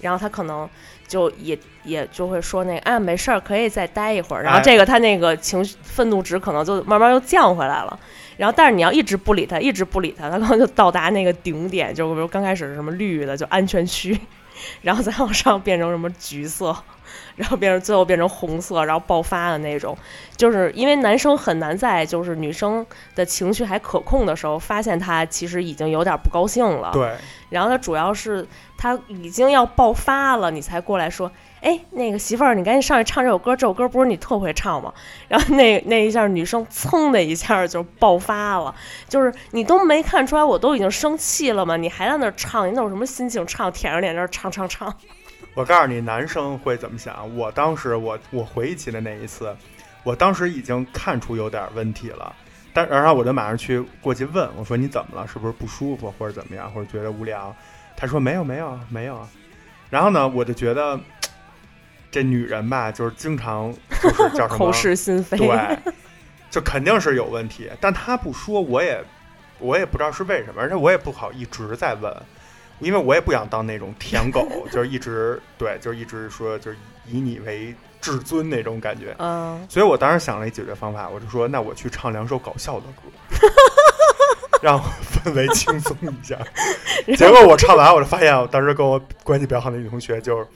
Speaker 2: 然后他可能就也也就会说那个啊没事儿可以再待一会儿，然后这个他那个情绪愤怒值可能就慢慢又降回来了。然后但是你要一直不理他，一直不理他，他可能就到达那个顶点，就比如刚开始是什么绿的就安全区，然后再往上变成什么橘色，然后变成最后变成红色，然后爆发的那种。就是因为男生很难在就是女生的情绪还可控的时候，发现他其实已经有点不高兴了。
Speaker 1: 对，
Speaker 2: 然后他主要是他已经要爆发了，你才过来说，哎，那个媳妇儿，你赶紧上去唱这首歌，这首歌不是你特会唱吗？然后那那一下女生噌的一下就爆发了，就是你都没看出来，我都已经生气了吗？你还在那儿唱，你那有什么心情唱？舔着脸在那儿唱唱唱。
Speaker 1: 我告诉你，男生会怎么想？我当时我我回忆起的那一次，我当时已经看出有点问题了，但然后我就马上去过去问我说你怎么了？是不是不舒服或者怎么样，或者觉得无聊？他说没有没有没有。然后呢，我就觉得这女人吧，就是经常就是叫什么
Speaker 2: 口是心非。
Speaker 1: 对，就肯定是有问题，但她不说，我也我也不知道是为什么，而且我也不好一直在问，因为我也不想当那种舔狗，就是一直对，就是一直说就是以你为至尊那种感觉。
Speaker 2: 嗯，
Speaker 1: 所以我当时想了一解决方法，我就说那我去唱两首搞笑的歌，让我氛围轻松一下。结果我唱完，我就发现我当时跟我关系比较好的女同学就是。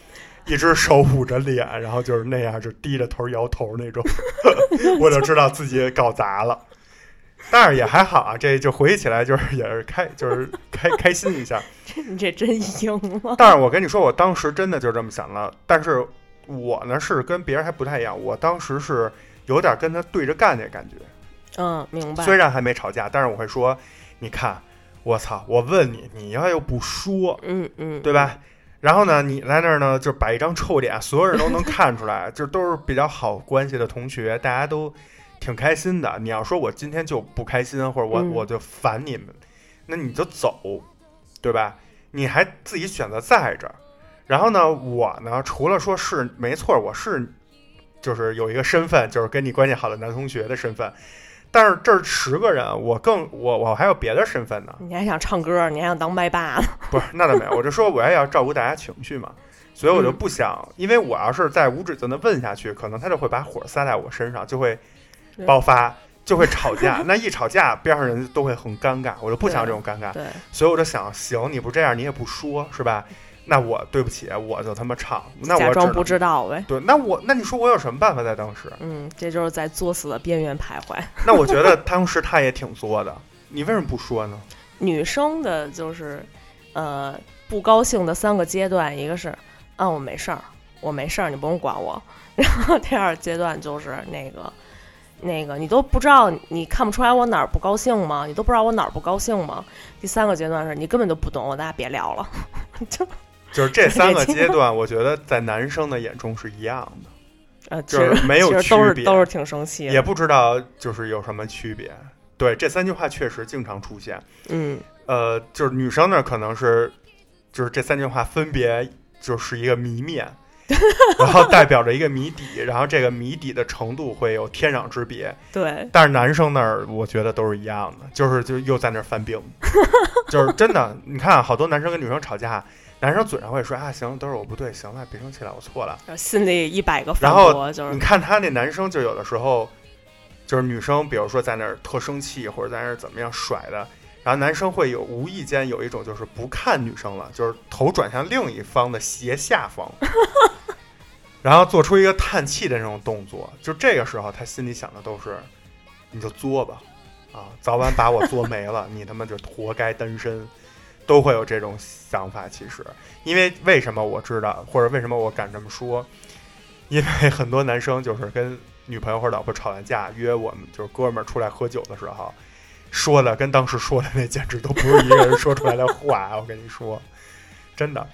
Speaker 1: 一只手捂着脸，然后就是那样，就低着头摇头那种，我就知道自己搞砸了。但是也还好啊，这就回忆起来就是也是开就是开开心一下。
Speaker 2: 你这真赢了。
Speaker 1: 但是我跟你说，我当时真的就这么想了。但是我呢是跟别人还不太一样，我当时是有点跟他对着干那感觉。
Speaker 2: 嗯，明白。
Speaker 1: 虽然还没吵架，但是我会说，你看，我操，我问你，你要又不说，
Speaker 2: 嗯嗯，
Speaker 1: 对吧？然后呢，你在那儿呢，就摆一张臭脸，所有人都能看出来，就都是比较好关系的同学，大家都挺开心的。你要说我今天就不开心，或者我、
Speaker 2: 嗯
Speaker 1: 我就烦你们，那你就走，对吧？你还自己选择在这儿。然后呢，我呢，除了说是没错，我是就是有一个身份，就是跟你关系好的男同学的身份，但是这十个人，我更我我还有别的身份呢。
Speaker 2: 你还想唱歌，你还想当麦霸呢？
Speaker 1: 不是，那倒没有，我就说我也要照顾大家情绪嘛，所以我就不想，因为我要是再无止境的问下去，可能他就会把火撒在我身上，就会爆发，就会 吵架。那一吵架，边上人都会很尴尬，我就不想这种尴尬，
Speaker 2: 对，
Speaker 1: 所以我就想，行，你不这样，你也不说，是吧？那我对不起，我就他妈唱，那我
Speaker 2: 假装不知道呗。
Speaker 1: 对，那我那你说我有什么办法在当时？
Speaker 2: 嗯，这就是在作死的边缘徘徊。
Speaker 1: 那我觉得 当时他也挺作的，你为什么不说呢？
Speaker 2: 女生的就是，呃，不高兴的三个阶段，一个是，啊，我没事儿，我没事儿，你不用管我。然后第二阶段就是那个，那个你都不知道，你看不出来我哪儿不高兴吗？你都不知道我哪儿不高兴吗？第三个阶段是你根本就不懂我，大家别聊了。就
Speaker 1: 就是这三个 阶段，我觉得在男生的眼中是一样的。
Speaker 2: 呃，
Speaker 1: 就是没有区别
Speaker 2: 都是挺生气。
Speaker 1: 也不知道就是有什么区别。对，这三句话确实经常出现。
Speaker 2: 嗯，
Speaker 1: 呃，就是女生那，可能是就是这三句话分别就是一个谜面，然后代表着一个谜底，然后这个谜底的程度会有天壤之别。
Speaker 2: 对，
Speaker 1: 但是男生那儿，我觉得都是一样的，就是就又在那儿犯病，就是真的。你看，好多男生跟女生吵架，男生嘴上会说啊，行，都是我不对，行了，别生气了，我错了。
Speaker 2: 心里一百个反
Speaker 1: 然后
Speaker 2: 驳，就是
Speaker 1: 你看他那男生，就有的时候，就是女生，比如说在那儿特生气，或者在那儿怎么样甩的，然后男生会有无意间有一种就是不看女生了，就是头转向另一方的斜下方，然后做出一个叹气的那种动作。就这个时候，他心里想的都是，你就作吧，啊，早晚把我作没了，你他妈就活该单身。都会有这种想法，其实，因为为什么我知道，或者为什么我敢这么说？因为很多男生就是跟女朋友或者老婆吵完架，约我们就是哥们儿出来喝酒的时候，说的跟当时说的那简直都不是一个人说出来的话。我跟你说，真的。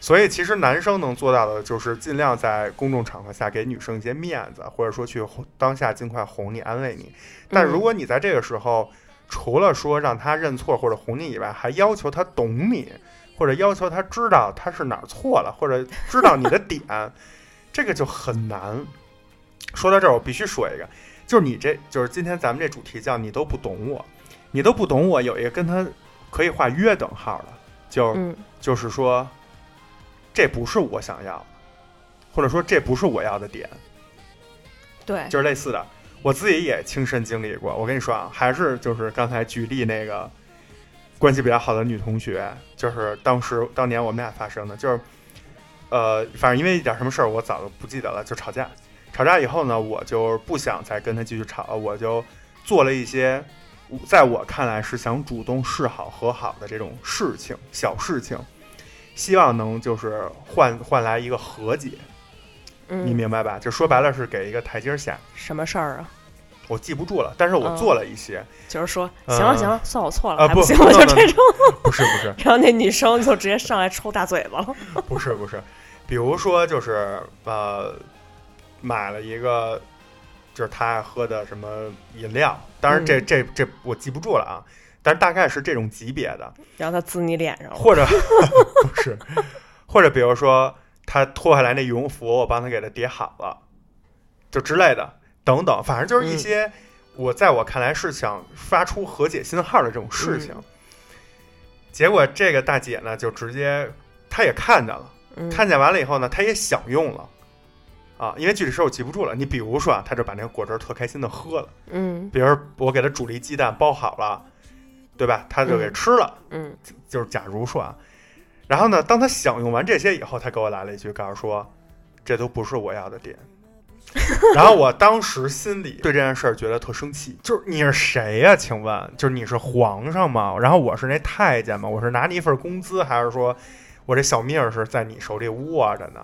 Speaker 1: 所以其实男生能做到的就是尽量在公众场合下给女生一些面子，或者说去哄当下尽快哄你、安慰你。但如果你在这个时候，除了说让他认错或者哄你以外，还要求他懂你，或者要求他知道他是哪儿错了，或者知道你的点，这个就很难。说到这儿，我必须说一个，就是你这就是今天咱们这主题叫你都不懂我，你都不懂我，有一个跟他可以画约等号的，就、
Speaker 2: 嗯。
Speaker 1: 就是说这不是我想要的，或者说这不是我要的点，
Speaker 2: 对，
Speaker 1: 就是类似的，我自己也亲身经历过。我跟你说啊，还是就是刚才举例那个关系比较好的女同学，就是当时当年我们俩发生的，就是呃，反正因为一点什么事儿，我早就不记得了，就吵架。吵架以后呢，我就不想再跟他继续吵，我就做了一些在我看来是想主动示好、和好的这种事情，小事情，希望能就是换换来一个和解，
Speaker 2: 嗯，
Speaker 1: 你明白吧？就说白了是给一个台阶下。
Speaker 2: 什么事儿啊？
Speaker 1: 我记不住了，但是我
Speaker 2: 嗯
Speaker 1: 做了一些，
Speaker 2: 就是说，
Speaker 1: 嗯
Speaker 2: 行了行了，算我错了，
Speaker 1: 啊不
Speaker 2: 行了
Speaker 1: ，no，
Speaker 2: 就这种。
Speaker 1: 不是不是
Speaker 2: 然后那女生就直接上来抽大嘴巴了。
Speaker 1: 不是不是，比如说就是呃，买了一个就是他爱喝的什么饮料，当然这、
Speaker 2: 嗯
Speaker 1: 这这我记不住了啊，但是大概是这种级别的，
Speaker 2: 然后他滋你脸上了。
Speaker 1: 或者 不是，或者比如说他脱下来那羽绒服，我帮他给他叠好了，就之类的，等等，反正就是一
Speaker 2: 嗯
Speaker 1: 些我在我看来是想发出和解信号的这种事情。
Speaker 2: 嗯
Speaker 1: 结果这个大姐呢，就直接她也看见了，
Speaker 2: 嗯
Speaker 1: 看见完了以后呢，她也享用了。啊，因为具体事儿我记不住了。你比如说啊，她就把那个果汁儿特开心的喝了。
Speaker 2: 嗯
Speaker 1: 比如我给她煮了一鸡蛋，包好了，对吧？她就给
Speaker 2: 嗯
Speaker 1: 吃了。
Speaker 2: 嗯
Speaker 1: 就是假如说啊，然后呢，当他享用完这些以后，他给我来了一句，告诉说，这都不是我要的点。然后我当时心里对这件事儿觉得特生气，就是你是谁呀、请问，就是你是皇上吗？然后我是那太监吗？我是拿你一份工资，还是说我这小命儿是在你手里握着呢？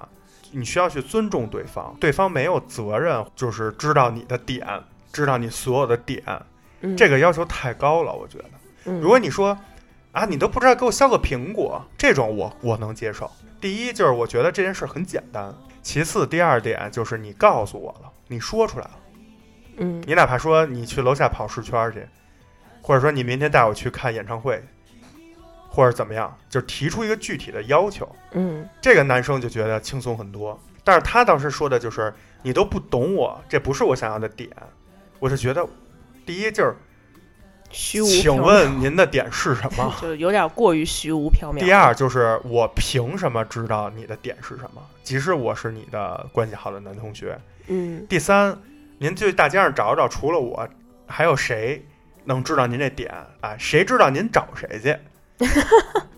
Speaker 1: 你需要去尊重对方，对方没有责任，就是知道你的点，知道你所有的点，
Speaker 2: 嗯，
Speaker 1: 这个要求太高了，我觉得。
Speaker 2: 嗯
Speaker 1: 如果你说啊，你都不知道给我削个苹果，这种我我能接受。第一就是我觉得这件事很简单，其次第二点就是你告诉我了，你说出来了，
Speaker 2: 嗯
Speaker 1: 你哪怕说你去楼下跑十圈去，或者说你明天带我去看演唱会，或者怎么样，就提出一个具体的要求，
Speaker 2: 嗯
Speaker 1: 这个男生就觉得轻松很多。但是他当时说的就是你都不懂我，这不是我想要的点，我是觉得第一就是
Speaker 2: 虚无。
Speaker 1: 请问您的点是什么？
Speaker 2: 就有点过于虚无缥缈。
Speaker 1: 第二就是我凭什么知道你的点是什么？即使我是你的关系好的男同学。
Speaker 2: 嗯
Speaker 1: 第三，您去大街上找找，除了我，还有谁能知道您这点？啊，谁知道您找谁去？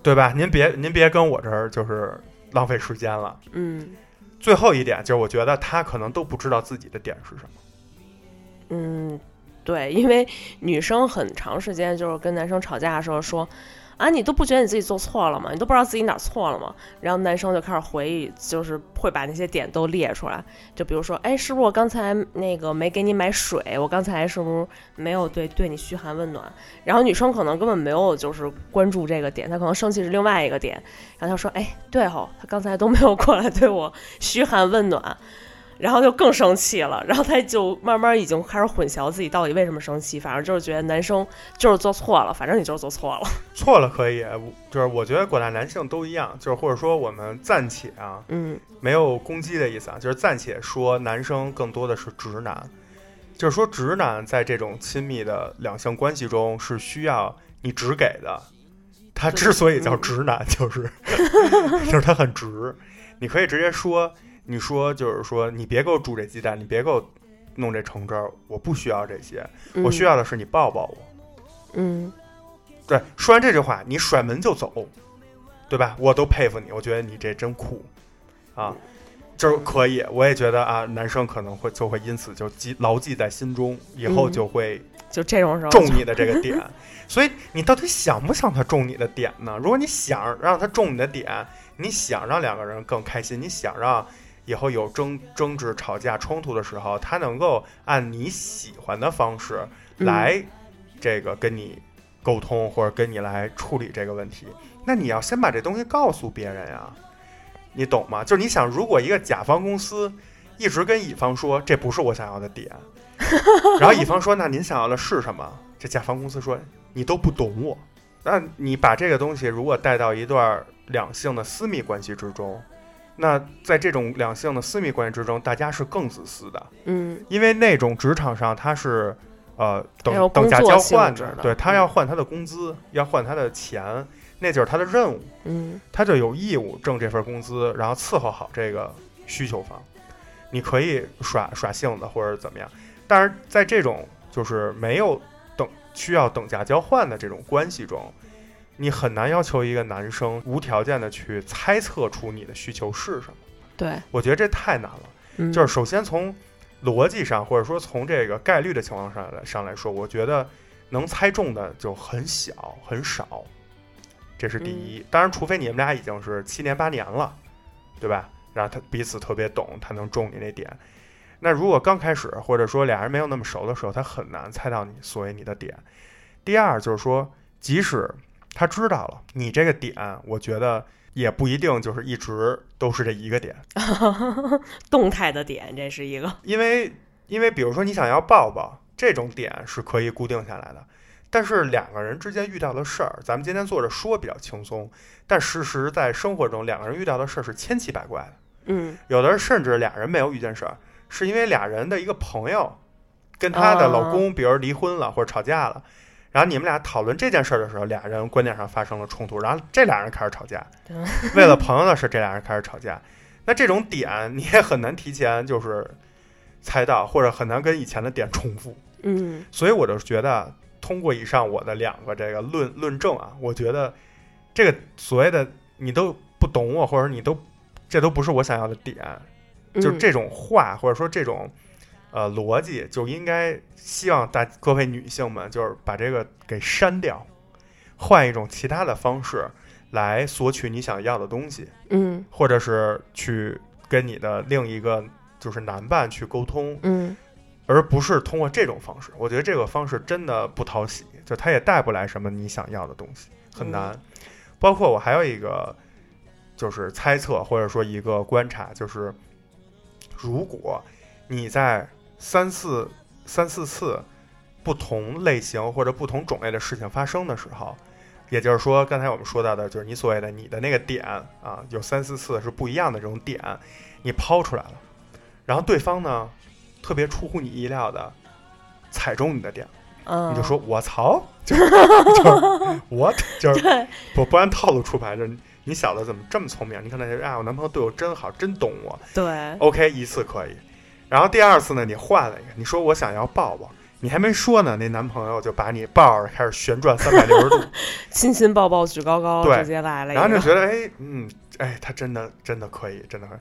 Speaker 1: 对吧？您别您别跟我这儿就是浪费时间了。
Speaker 2: 嗯
Speaker 1: 最后一点就是，我觉得他可能都不知道自己的点是什么。
Speaker 2: 嗯，对，因为女生很长时间就是跟男生吵架的时候说。啊，你都不觉得你自己做错了吗？你都不知道自己哪错了吗？然后男生就开始回忆，就是会把那些点都列出来。就比如说，哎，是不是我刚才那个没给你买水？我刚才是不是没有对对你嘘寒问暖？然后女生可能根本没有就是关注这个点，她可能生气是另外一个点。然后她说，哎，对吼，他刚才都没有过来对我嘘寒问暖。然后就更生气了，然后他就慢慢已经开始混淆自己到底为什么生气，反正就是觉得男生就是做错了，反正你就是做错了。
Speaker 1: 错了可以，就是我觉得广大男性都一样，就是或者说我们暂且啊，
Speaker 2: 嗯
Speaker 1: 没有攻击的意思啊，就是暂且说男生更多的是直男，就是说直男在这种亲密的两性关系中是需要你直给的。他之所以叫
Speaker 2: 嗯
Speaker 1: 直男，就是 就是他很直，你可以直接说，你说就是说你别给我煮这鸡蛋，你别给我弄这橙汁儿，我不需要这些，
Speaker 2: 嗯，
Speaker 1: 我需要的是你抱抱我。
Speaker 2: 嗯
Speaker 1: 对，说完这句话，你甩门就走，对吧？我都佩服你，我觉得你这真酷啊，就是可以。我也觉得啊，男生可能会就会因此就记牢记在心中，以后
Speaker 2: 嗯
Speaker 1: 就会
Speaker 2: 就这种时候
Speaker 1: 中你的这个 点。所以你到底想不想他中你的点呢？如果你想让他中你的点，你想让两个人更开心，你想让以后有争争执、吵架、冲突的时候，他能够按你喜欢的方式
Speaker 2: 嗯
Speaker 1: 来这个跟你沟通，或者跟你来处理这个问题。那你要先把这东西告诉别人呀，你懂吗？就是你想，如果一个甲方公司一直跟乙方说这不是我想要的点，然后乙方说那您想要的是什么？这甲方公司说你都不懂我。那你把这个东西如果带到一段两性的私密关系之中，那在这种两性的私密关系之中，大家是更自私的，
Speaker 2: 嗯。
Speaker 1: 因为那种职场上他是呃等等价交换的，对他
Speaker 2: 嗯。
Speaker 1: 要换他的工资，要换他的钱，那就是他的任务，
Speaker 2: 嗯。
Speaker 1: 他就有义务挣这份工资，然后伺候好这个需求方。你可以耍耍性子或者怎么样，但是在这种就是没有等需要等价交换的这种关系中，你很难要求一个男生无条件的去猜测出你的需求是什么。
Speaker 2: 对，
Speaker 1: 我觉得这太难了。
Speaker 2: 嗯
Speaker 1: 就是首先从逻辑上，或者说从这个概率的情况上来上来说，我觉得能猜中的就很小很少，这是第一。当然，除非你们俩已经是七年八年了，对吧？然后他彼此特别懂，他能中你那点。那如果刚开始，或者说俩人没有那么熟的时候，他很难猜到你所谓你的点。第二就是说，即使他知道了你这个点，我觉得也不一定就是一直都是这一个点。
Speaker 2: 动态的点，这是一个，
Speaker 1: 因为因为比如说你想要抱抱这种点是可以固定下来的，但是两个人之间遇到的事儿，咱们今天坐着说比较轻松，但事实在生活中两个人遇到的事儿是千奇百怪的，
Speaker 2: 嗯
Speaker 1: 有的人甚至俩人没有遇见事儿，是因为俩人的一个朋友跟她的老公，比如离婚了或者吵架了。然后你们俩讨论这件事儿的时候，俩人观点上发生了冲突，然后这俩人开始吵架，为了朋友的事，这俩人开始吵架。那这种点你也很难提前就是猜到，或者很难跟以前的点重复。
Speaker 2: 嗯
Speaker 1: 所以我就觉得，通过以上我的两个这个论论证啊，我觉得这个所谓的你都不懂我，或者你都这都不是我想要的点，就
Speaker 2: 嗯
Speaker 1: 这种话或者说这种呃逻辑，就应该希望大各位女性们就是把这个给删掉，换一种其他的方式来索取你想要的东西。
Speaker 2: 嗯
Speaker 1: 或者是去跟你的另一个就是男伴去沟通，
Speaker 2: 嗯
Speaker 1: 而不是通过这种方式。我觉得这个方式真的不讨喜，就他也带不来什么你想要的东西，很难。包括我还有一个就是猜测或者说一个观察，就是如果你在三四三四次不同类型或者不同种类的事情发生的时候，也就是说，刚才我们说到的，就是你所谓的你的那个点啊，有三四次是不一样的这种点，你抛出来了，然后对方呢，特别出乎你意料的踩中你的点，
Speaker 2: 嗯，
Speaker 1: 你就说我操，就是就是我就 是
Speaker 2: 对，
Speaker 1: 不不按套路出牌，就是你小子怎么这么聪明？你可能觉得啊，我男朋友对我真好，真懂我。
Speaker 2: 对
Speaker 1: ，OK，一次可以，然后第二次呢，你换了一个，你说我想要抱抱，你还没说呢，那男朋友就把你抱着开始旋转三百六十度，
Speaker 2: 亲亲抱抱举高高，直接来了一
Speaker 1: 然后就，觉得哎，嗯，哎，他真的真的可以，真的可以。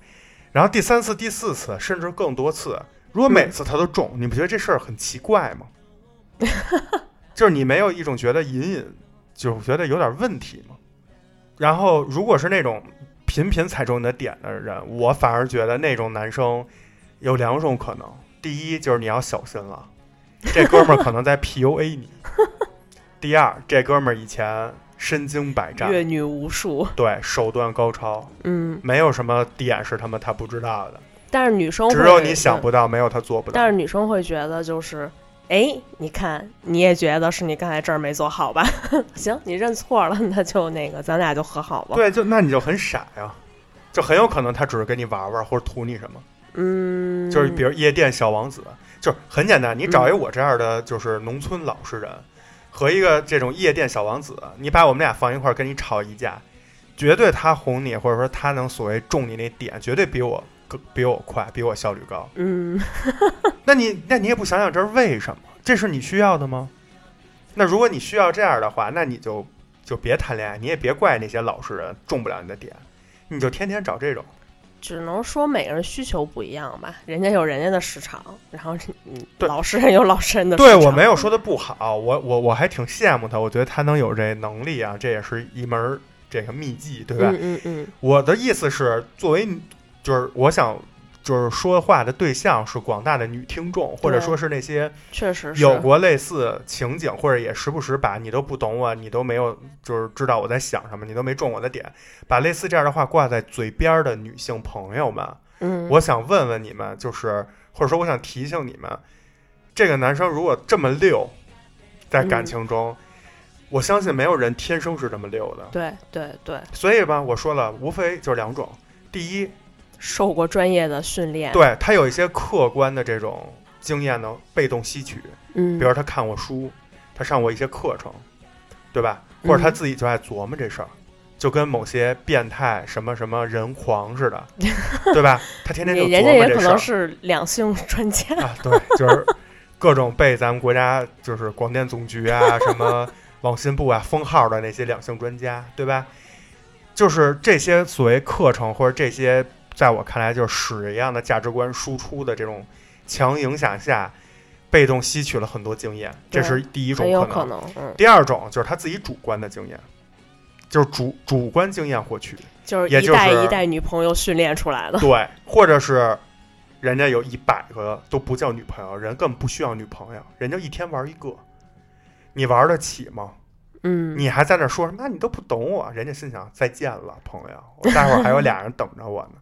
Speaker 1: 然后第三次、第四次，甚至更多次，如果每次他都中，你不觉得这事儿很奇怪吗？就是你没有一种觉得隐隐就觉得有点问题吗？然后如果是那种频频踩中你的点的人，我反而觉得那种男生有两种可能：第一就是你要小心了，这哥们儿可能在 PUA 你；第二，这哥们儿以前身经百战，
Speaker 2: 阅女无数，
Speaker 1: 对，手段高超，
Speaker 2: 嗯，
Speaker 1: 没有什么点是他妈他不知道的，
Speaker 2: 但是女生
Speaker 1: 只有你想
Speaker 2: 嗯
Speaker 1: 不到，没有他做不到。
Speaker 2: 但是女生会觉得就是，哎，你看，你也觉得是你刚才这儿没做好吧？行，你认错了，那就那个，咱俩就和好吧。，
Speaker 1: 对，就那你就很傻呀，就很有可能他只是跟你玩玩或者图你什么，
Speaker 2: 嗯，
Speaker 1: 就是比如夜店小王子，就是很简单，你找一我这样的就是农村老实人，和一个这种夜店小王子，你把我们俩放一块儿跟你吵一架，绝对他哄你，或者说他能所谓中你那点，绝对比我更比我快，比我效率高。
Speaker 2: 嗯，
Speaker 1: 那你那你也不想想这是为什么？这是你需要的吗？那如果你需要这样的话，那你就就别谈恋爱，你也别怪那些老实人中不了你的点，你就天天找这种。
Speaker 2: 只能说每个人需求不一样吧，人家有人家的市场，然后嗯，
Speaker 1: 对
Speaker 2: 老实人有老实人的市场。
Speaker 1: 对我没有说的不好，我我我还挺羡慕他，我觉得他能有这能力啊，这也是一门儿这个秘技，对吧？
Speaker 2: 嗯嗯嗯，
Speaker 1: 我的意思是，作为就是我想就是说话的对象是广大的女听众，或者说是那些
Speaker 2: 确实
Speaker 1: 有过类似情景，或者也时不时把你都不懂我，你都没有就是知道我在想什么，你都没中我的点，把类似这样的话挂在嘴边儿的女性朋友们，
Speaker 2: 嗯，
Speaker 1: 我想问问你们，就是或者说我想提醒你们，这个男生如果这么溜，在感
Speaker 2: 嗯
Speaker 1: 情中，我相信没有人天生是这么溜的。
Speaker 2: 对对对，
Speaker 1: 所以吧，我说了，无非就是两种。第一，
Speaker 2: 受过专业的训练，
Speaker 1: 对他有一些客观的这种经验的被动吸取，
Speaker 2: 嗯，
Speaker 1: 比如他看过书，他上过一些课程，对吧？或者他
Speaker 2: 嗯
Speaker 1: 自己就爱琢磨这事儿，就跟某些变态什么什么人狂似的，对吧？他天天就琢磨这事儿
Speaker 2: 也可能是两性专家，
Speaker 1: 啊，对，就是各种被咱们国家就是广电总局啊，什么网信部啊封号的那些两性专家，对吧？就是这些所谓课程或者这些，在我看来就是屎一样的价值观输出的这种强影响下，被动吸取了很多经验，这是第一种可
Speaker 2: 可能，嗯，
Speaker 1: 第二种就是他自己主观的经验，就是主主观经验获取，
Speaker 2: 就是一代一代女朋友训练出来的。
Speaker 1: 对，或者是人家有一百个都不叫女朋友，人根本不需要女朋友，人家一天玩一个，你玩得起吗？
Speaker 2: 嗯，
Speaker 1: 你还在那说什么？那你都不懂我，人家心想再见了，朋友，我待会儿还有俩人等着我呢。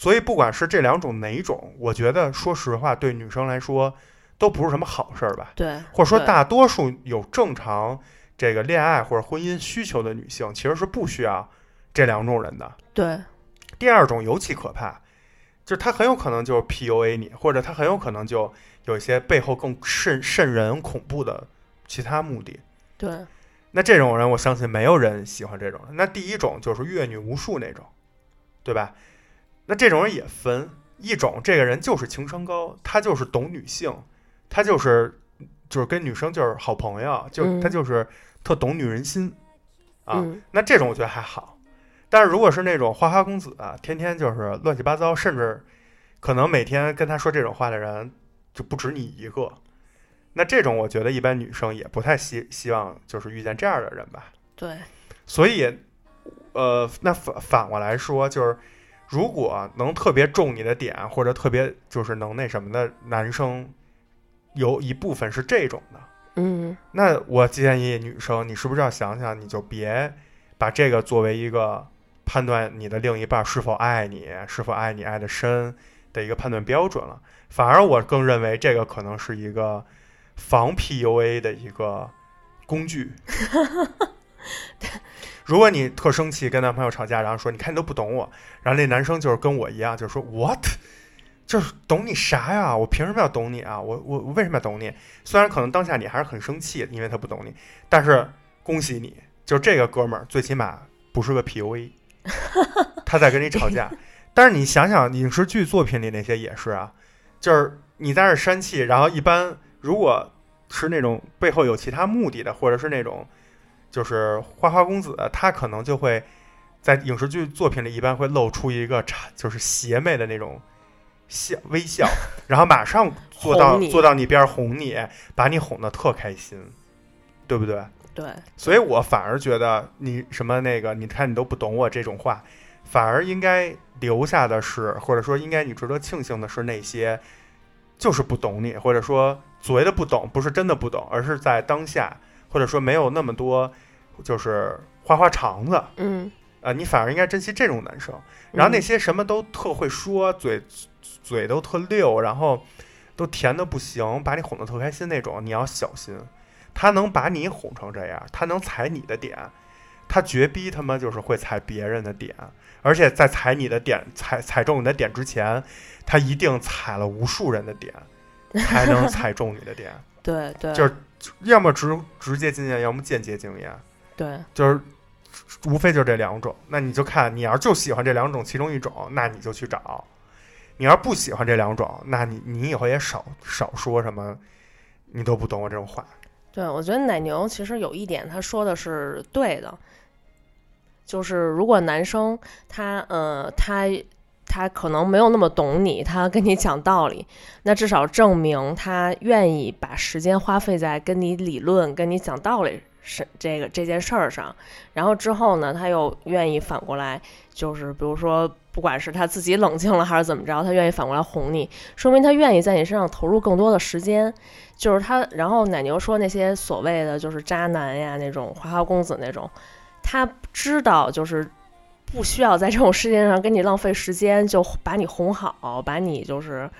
Speaker 1: 所以不管是这两种哪一种，我觉得说实话，对女生来说都不是什么好事儿吧。
Speaker 2: 对，
Speaker 1: 或者说大多数有正常这个恋爱或者婚姻需求的女性，其实是不需要这两种人的。
Speaker 2: 对，
Speaker 1: 第二种尤其可怕，就是他很有可能就是 PUA 你，或者他很有可能就有一些背后更渗渗人、恐怖的其他目的。
Speaker 2: 对，
Speaker 1: 那这种人，我相信没有人喜欢这种人。那第一种就是阅女无数那种，对吧？那这种人也分一种，这个人就是情商高，他就是懂女性，他就是就是跟女生就是好朋友，就、
Speaker 2: 嗯
Speaker 1: 他就是特懂女人心啊。
Speaker 2: 嗯，
Speaker 1: 那这种我觉得还好，但是如果是那种花花公子啊，天天就是乱七八糟，甚至可能每天跟他说这种话的人就不止你一个，那这种我觉得一般女生也不太希希望就是遇见这样的人吧。
Speaker 2: 对，
Speaker 1: 所以，呃，那反反过来说，就是如果能特别中你的点，或者特别就是能那什么的男生，有一部分是这种的。
Speaker 2: 嗯，
Speaker 1: 那我建议女生，你是不是要想想，你就别把这个作为一个判断你的另一半是否爱你、是否爱你爱的深的一个判断标准了。反而我更认为这个可能是一个防 PUA 的一个工具。如果你特生气跟男朋友吵架，然后说你看你都不懂我，然后那男生就是跟我一样，就是说 what，就是懂你啥呀？我凭什么要懂你啊？我我我为什么要懂你？虽然可能当下你还是很生气，因为他不懂你，但是恭喜你，就这个哥们儿最起码不是个 PUA，他在跟你吵架。但是你想想，影视剧作品里那些也是啊，就是你在那儿生气，然后一般如果是那种背后有其他目的的，或者是那种就是花花公子，他可能就会在影视剧作品里一般会露出一个差就是邪魅的那种笑微笑，然后马上坐到坐到你边儿哄你，把你哄得特开心，对不对？
Speaker 2: 对，
Speaker 1: 所以我反而觉得你什么那个，你看你都不懂我这种话，反而应该留下的是，或者说应该你值得庆幸的是那些就是不懂你，或者说所谓的不懂，不是真的不懂，而是在当下，或者说没有那么多就是花花肠子，
Speaker 2: 嗯，
Speaker 1: 呃，你反而应该珍惜这种男生。然后那
Speaker 2: 嗯
Speaker 1: 些什么都特会说，嘴嘴都特溜，然后都甜的不行，把你哄得特开心那种，你要小心。他能把你哄成这样，他能踩你的点，他绝逼他妈就是会踩别人的点，而且在踩你的点、踩踩中你的点之前，他一定踩了无数人的点，才能 踩中你的点。
Speaker 2: 对对，
Speaker 1: 就是要么直直接经验，要么间接经验。
Speaker 2: 对，
Speaker 1: 就是无非就这两种。那你就看，你要是就喜欢这两种其中一种，那你就去找；你要是不喜欢这两种，那你你以后也少少说什么你都不懂我这种话。
Speaker 2: 对，我觉得奶牛其实有一点他说的是对的，就是如果男生他呃他他可能没有那么懂你，他跟你讲道理，那至少证明他愿意把时间花费在跟你理论、跟你讲道理是这个这件事儿上，然后之后呢，他又愿意反过来，就是比如说。不管是他自己冷静了还是怎么着，他愿意反过来哄你，说明他愿意在你身上投入更多的时间。就是他，然后奶牛说那些所谓的就是渣男呀，那种花花公子那种，他知道就是不需要在这种事情上跟你浪费时间，就把你哄好，把你就是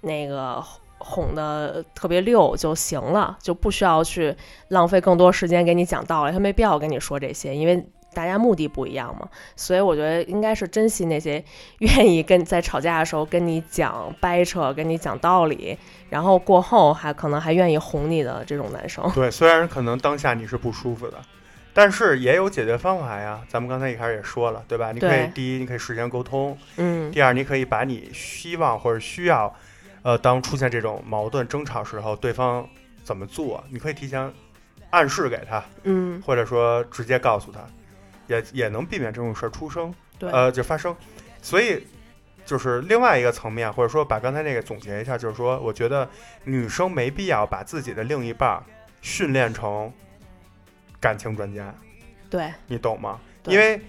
Speaker 2: 那个哄的特别溜就行了，就不需要去浪费更多时间给你讲道理，他没必要跟你说这些，因为。大家目的不一样嘛，所以我觉得应该是珍惜那些愿意跟在吵架的时候跟你讲掰扯、跟你讲道理，然后过后还可能还愿意哄你的这种男生。
Speaker 1: 对，虽然可能当下你是不舒服的，但是也有解决方法呀。咱们刚才一开始也说了，对吧？你可以第一，你可以事先沟通；
Speaker 2: 嗯
Speaker 1: 第二，你可以把你希望或者需要，呃，当出现这种矛盾争吵时候，对方怎么做，你可以提前暗示给他，
Speaker 2: 嗯，
Speaker 1: 或者说直接告诉他，也也能避免这种事儿出生，
Speaker 2: 对，
Speaker 1: 呃，就发生。所以就是另外一个层面，或者说把刚才那个总结一下，就是说，我觉得女生没必要把自己的另一半儿训练成感情专家，
Speaker 2: 对，
Speaker 1: 你懂吗？因为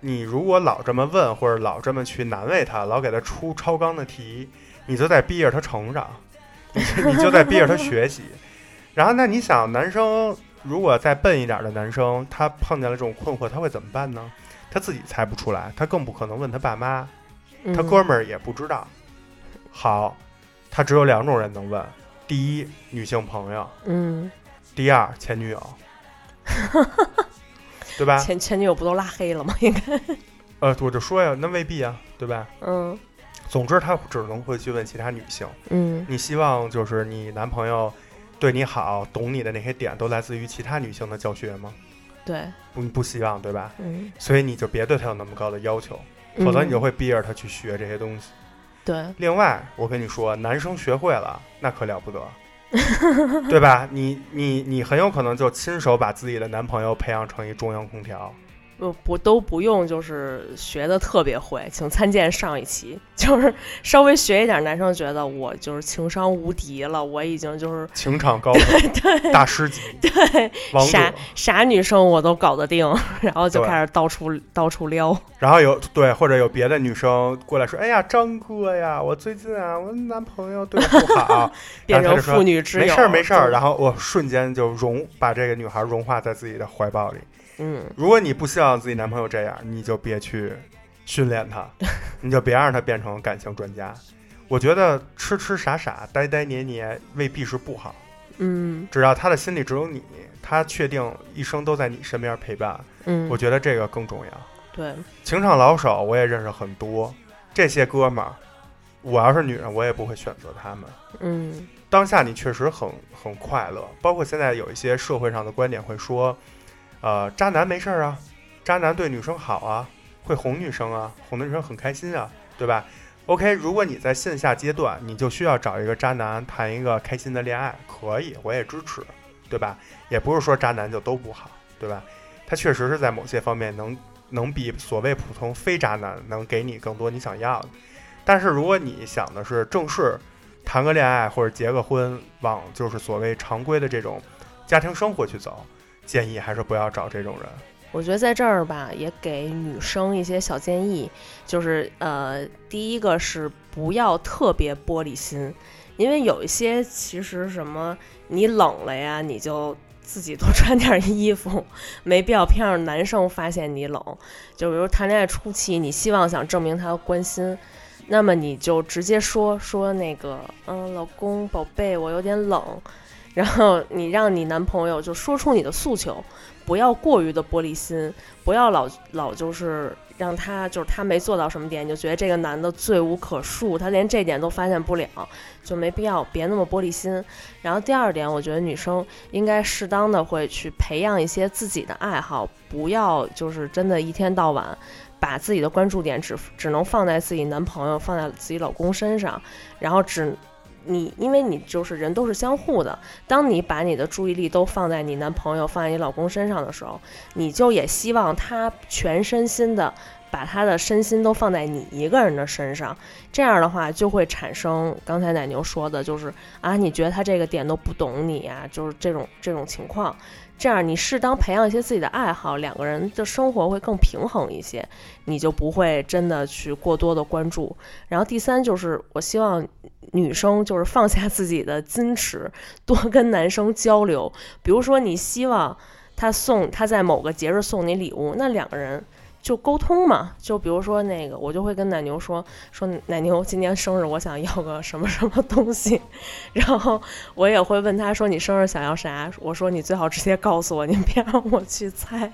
Speaker 1: 你如果老这么问，或者老这么去难为他，老给他出超纲的题，你就在逼着他成长，你就你就在逼着他 学习。然后，那你想，男生如果再笨一点的男生，他碰见了这种困惑，他会怎么办呢？他自己猜不出来，他更不可能问他爸妈，他
Speaker 2: 嗯
Speaker 1: 哥们儿也不知道。好，他只有两种人能问：第一，女性朋友；
Speaker 2: 嗯，
Speaker 1: 第二，前女友，对吧？
Speaker 2: 前前女友不都拉黑了吗？应该，
Speaker 1: 呃，我就说呀，那未必啊，对吧？
Speaker 2: 嗯
Speaker 1: 总之，他只能会去问其他女性。
Speaker 2: 嗯
Speaker 1: 你希望就是你男朋友对你好，懂你的那些点都来自于其他女性的教学吗？
Speaker 2: 对，
Speaker 1: 不，你不希望，对吧？
Speaker 2: 嗯，
Speaker 1: 所以你就别对他有那么高的要求，否则你就
Speaker 2: 嗯
Speaker 1: 会逼着他去学这些东西。
Speaker 2: 对，
Speaker 1: 另外，我跟你说，男生学会了，那可了不得，对吧？你你你很有可能就亲手把自己的男朋友培养成一中央空调。
Speaker 2: 不不都不用，就是学的特别会，请参见上一期，就是稍微学一点，男生觉得我就是情商无敌了，我已经就是
Speaker 1: 情场高手，大师级，
Speaker 2: 对
Speaker 1: 王 者
Speaker 2: 啥。啥女生我都搞得定，然后就开始到处到处撩，
Speaker 1: 然后有对，或者有别的女生过来说：“哎呀，张哥呀，我最近啊，我男朋友对我不好。
Speaker 2: 变成妇女之友，
Speaker 1: 没事儿，没事儿。”然后我瞬间就融把这个女孩融化在自己的怀抱里。
Speaker 2: 嗯，
Speaker 1: 如果你不希望自己男朋友这样，你就别去训练他，你就别让他变成感情专家。我觉得痴痴傻傻、呆呆黏黏未必是不好，
Speaker 2: 嗯
Speaker 1: 只要他的心里只有你，他确定一生都在你身边陪伴，
Speaker 2: 嗯，
Speaker 1: 我觉得这个更重要。
Speaker 2: 对，
Speaker 1: 情场老手我也认识很多，这些哥们儿，我要是女人，我也不会选择他们。
Speaker 2: 嗯
Speaker 1: 当下你确实很很快乐，包括现在有一些社会上的观点会说，呃，渣男没事儿啊，渣男对女生好啊，会哄女生啊，哄的女生很开心啊，对吧？OK，如果你在线下阶段，你就需要找一个渣男谈一个开心的恋爱，可以，我也支持，对吧？也不是说渣男就都不好，对吧？他确实是在某些方面能能比所谓普通非渣男能给你更多你想要的，但是如果你想的是正式谈个恋爱或者结个婚，往就是所谓常规的这种家庭生活去走，建议还是不要找这种人。
Speaker 2: 我觉得在这儿吧，也给女生一些小建议，就是呃，第一个是不要特别玻璃心，因为有一些其实什么你冷了呀，你就自己多穿点衣服，没必要偏让男生发现你冷。就比如谈恋爱初期，你希望想证明他关心，那么你就直接说说那个，嗯，老公宝贝，我有点冷，然后你让你男朋友就说出你的诉求。不要过于的玻璃心，不要老老就是让他就是他没做到什么点，你就觉得这个男的罪无可恕，他连这点都发现不了，就没必要别那么玻璃心。然后第二点，我觉得女生应该适当的会去培养一些自己的爱好，不要就是真的一天到晚把自己的关注点只只能放在自己男朋友、放在自己老公身上，然后只。你因为你就是人都是相互的，当你把你的注意力都放在你男朋友、放在你老公身上的时候，你就也希望他全身心的把他的身心都放在你一个人的身上。这样的话，就会产生刚才奶牛说的，就是啊，你觉得他这个点都不懂你呀、就是这种这种情况。这样，你适当培养一些自己的爱好，两个人的生活会更平衡一些，你就不会真的去过多的关注。然后第三就是，我希望女生就是放下自己的矜持，多跟男生交流。比如说，你希望他送他在某个节日送你礼物，那两个人就沟通嘛。就比如说那个，我就会跟奶牛说说，奶牛今年生日，我想要个什么什么东西。然后我也会问他说，你生日想要啥？我说你最好直接告诉我，你别让我去猜。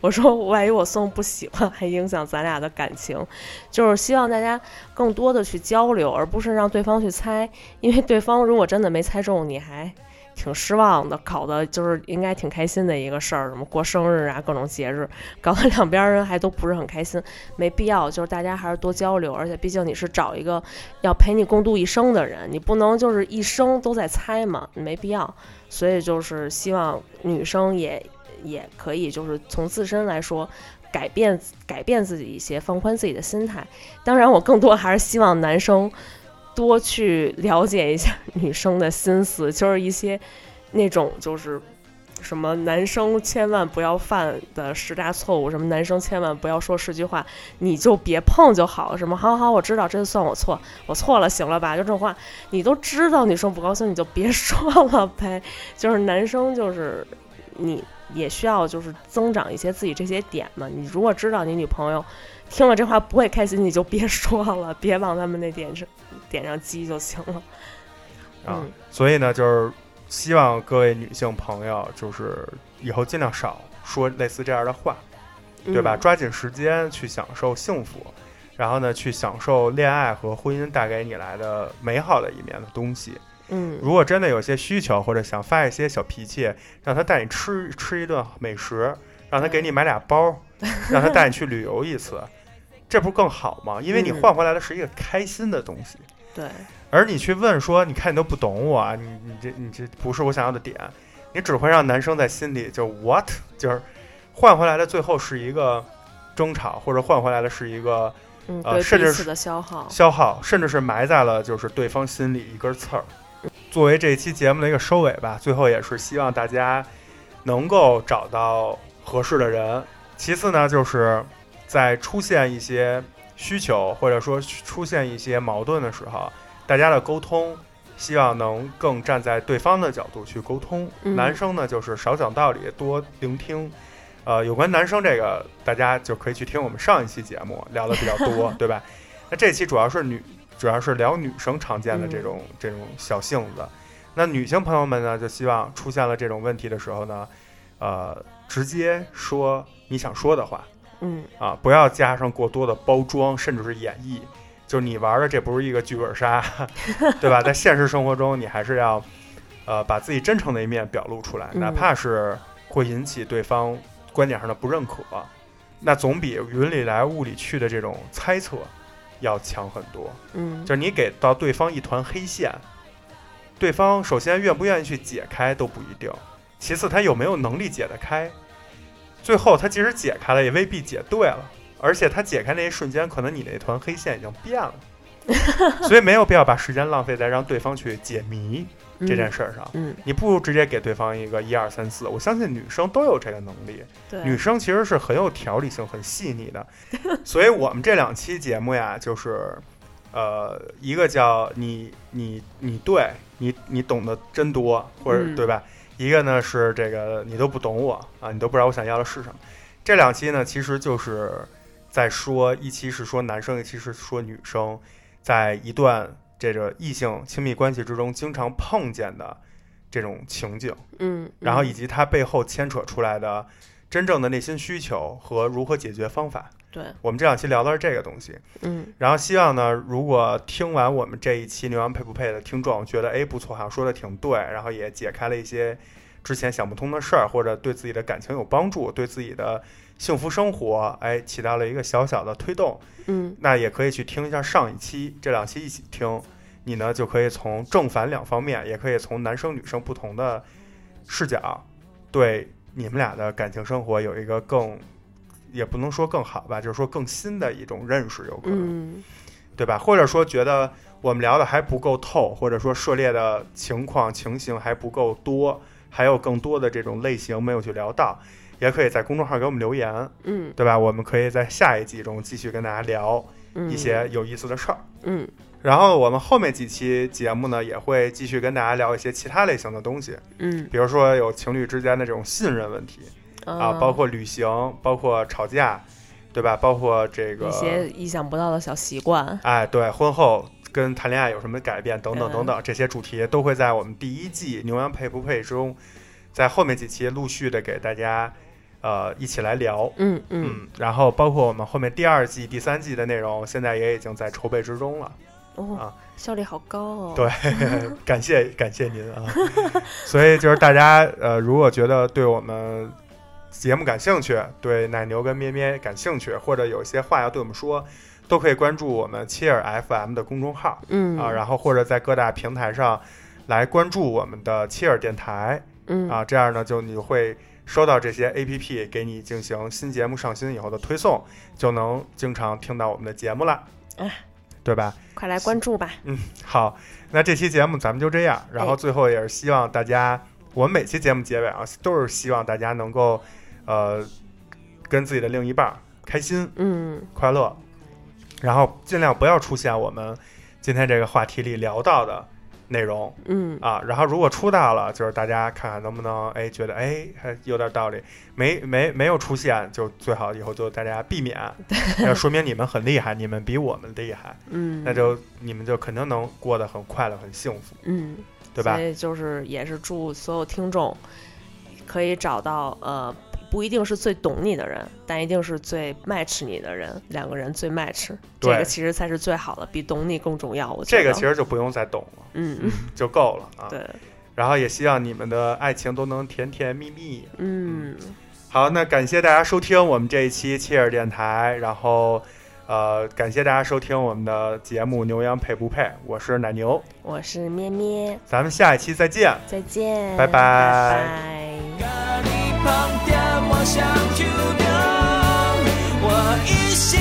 Speaker 2: 我说万一我送不喜欢，还影响咱俩的感情。就是希望大家更多的去交流，而不是让对方去猜，因为对方如果真的没猜中，你还挺失望的，搞得就是应该挺开心的一个事儿，什么过生日啊，各种节日，搞得两边人还都不是很开心，没必要，就是大家还是多交流，而且毕竟你是找一个要陪你共度一生的人，你不能就是一生都在猜嘛，没必要，所以就是希望女生也也可以就是从自身来说。改变改变自己一些，放宽自己的心态。当然，我更多还是希望男生多去了解一下女生的心思，就是一些那种就是什么男生千万不要犯的十大错误，什么男生千万不要说十句话，你就别碰就好。什么好好，我知道，这就算我错，我错了，行了吧？就这种话，你都知道女生不高兴，你就别说了呗。就是男生就是你。也需要就是增长一些自己这些点嘛。你如果知道你女朋友听了这话不会开心，你就别说了，别往他们那点上点上鸡就行了。
Speaker 1: 啊，所以呢，就是希望各位女性朋友，就是以后尽量少说类似这样的话，对吧？抓紧时间去享受幸福，然后呢，去享受恋爱和婚姻带给你来的美好的一面的东西。
Speaker 2: 嗯，
Speaker 1: 如果真的有些需求或者想发一些小脾气，让他带你吃吃一顿美食，让他给你买俩包，让他带你去旅游一次，这不更好吗？因为你换回来的是一个开心的东西。
Speaker 2: 对。
Speaker 1: 而你去问说，你看你都不懂我，你你这你这不是我想要的点，你只会让男生在心里就 what，就是换回来的最后是一个争吵，或者换回来的是一个呃，甚至
Speaker 2: 是消耗，
Speaker 1: 消耗，甚至是埋在了就是对方心里一根刺儿。作为这一期节目的一个收尾吧，最后也是希望大家能够找到合适的人。其次呢，就是在出现一些需求或者说出现一些矛盾的时候，大家的沟通希望能更站在对方的角度去沟通。男生呢，就是少讲道理，多聆听。呃，有关男生这个，大家就可以去听我们上一期节目聊的比较多，对吧？那这期主要是女。主要是聊女生常见的这种这种小性子，那女性朋友们呢，就希望出现了这种问题的时候呢，呃，直接说你想说的话，
Speaker 2: 嗯，
Speaker 1: 啊，不要加上过多的包装，甚至是演绎，就是你玩的这不是一个剧本杀，对吧？在现实生活中，你还是要，呃，把自己真诚的一面表露出来，哪怕是会引起对方观点上的不认可，那总比云里来雾里去的这种猜测。要强很多，
Speaker 2: 嗯，
Speaker 1: 就是你给到对方一团黑线，对方首先愿不愿意去解开都不一定，其次他有没有能力解得开，最后他即使解开了，也未必解对了，而且他解开那一瞬间，可能你那团黑线已经变了，所以没有必要把时间浪费在让对方去解谜。这件事儿上，
Speaker 2: 嗯，
Speaker 1: 你不如直接给对方一个一二三四。我相信女生都有这个能力，女生其实是很有条理性、很细腻的。所以我们这两期节目呀，就是，呃，一个叫你你你对你你懂得真多，或者对吧？一个呢是这个你都不懂我啊，你都不知道我想要的是什么。这两期呢，其实就是在说，一期是说男生，一期是说女生，在一段。这个异性亲密关系之中经常碰见的这种情景，
Speaker 2: 嗯，
Speaker 1: 然后以及它背后牵扯出来的真正的内心需求和如何解决方法。
Speaker 2: 对，
Speaker 1: 我们这两期聊的是这个东西，
Speaker 2: 嗯，
Speaker 1: 然后希望呢，如果听完我们这一期牛羊配不配的听众觉得哎不错，好像说的挺对，然后也解开了一些之前想不通的事儿，或者对自己的感情有帮助，对自己的。幸福生活，哎，起到了一个小小的推动，
Speaker 2: 嗯，
Speaker 1: 那也可以去听一下上一期，这两期一起听，你呢就可以从正反两方面，也可以从男生女生不同的视角，对你们俩的感情生活有一个更，也不能说更好吧，就是说更新的一种认识，有可能，对吧？或者说觉得我们聊的还不够透，或者说涉猎的情况情形还不够多，还有更多的这种类型没有去聊到。也可以在公众号给我们留言，
Speaker 2: 嗯，
Speaker 1: 对吧？我们可以在下一集中继续跟大家聊一些有意思的事儿，
Speaker 2: 嗯。
Speaker 1: 然后我们后面几期节目呢，也会继续跟大家聊一些其他类型的东西，
Speaker 2: 嗯，
Speaker 1: 比如说有情侣之间的这种信任问题啊，包括旅行，包括吵架，对吧？包括这个
Speaker 2: 一些意想不到的小习惯，
Speaker 1: 哎，对，婚后跟谈恋爱有什么改变等等等等，这些主题都会在我们第一季《牛羊配不配》中，在后面几期陆续的给大家。呃，一起来聊，
Speaker 2: 嗯
Speaker 1: 嗯，然后包括我们后面第二季、第三季的内容，现在也已经在筹备之中了。
Speaker 2: 哦
Speaker 1: 啊，
Speaker 2: 效率好高哦。
Speaker 1: 对，感谢感谢您啊！所以就是大家呃，如果觉得对我们节目感兴趣，对奶牛跟咩咩感兴趣，或者有一些话要对我们说，都可以关注我们切尔 FM 的公众号。
Speaker 2: 嗯。
Speaker 1: 啊，然后或者在各大平台上来关注我们的切尔电台。
Speaker 2: 嗯。
Speaker 1: 啊，这样呢，就你会收到这些 APP 给你进行新节目上新以后的推送，就能经常听到我们的节目了。
Speaker 2: 啊，
Speaker 1: 对吧？
Speaker 2: 快来关注吧。
Speaker 1: 嗯好，那这期节目咱们就这样，然后
Speaker 2: 哎。
Speaker 1: 最后也是希望大家，我们每期节目结尾啊，都是希望大家能够，呃，跟自己的另一半开心
Speaker 2: 嗯。
Speaker 1: 快乐，然后尽量不要出现我们今天这个话题里聊到的内容。
Speaker 2: 嗯。
Speaker 1: 啊。然后如果出到了，就是大家看看能不能哎觉得哎还有点道理，没没没有出现，就最好以后就大家避免，那说明你们很厉害，你们比我们厉害。
Speaker 2: 嗯，
Speaker 1: 那就你们就肯定能过得很快乐、很幸福，
Speaker 2: 嗯，
Speaker 1: 对吧？
Speaker 2: 所？以就是也是祝所有听众可以找到呃，不一定是最懂你的人，但一定是最 match 你的人，两个人最 match，这个其实才是最好的，比懂你更重要。我觉得。
Speaker 1: 这个其实就不用再懂了，
Speaker 2: 嗯。嗯
Speaker 1: 就够了啊。
Speaker 2: 对。
Speaker 1: 然后也希望你们的爱情都能甜甜蜜蜜。
Speaker 2: 嗯。
Speaker 1: 好，那感谢大家收听我们这一期切尔电台，然后呃，感谢大家收听我们的节目《牛羊配不配》，我是奶牛，
Speaker 2: 我是咩咩，
Speaker 1: 咱们下一期再见。
Speaker 2: 再见，
Speaker 1: 拜拜。
Speaker 2: 拜拜。
Speaker 4: 旁点，我想丢掉，我一心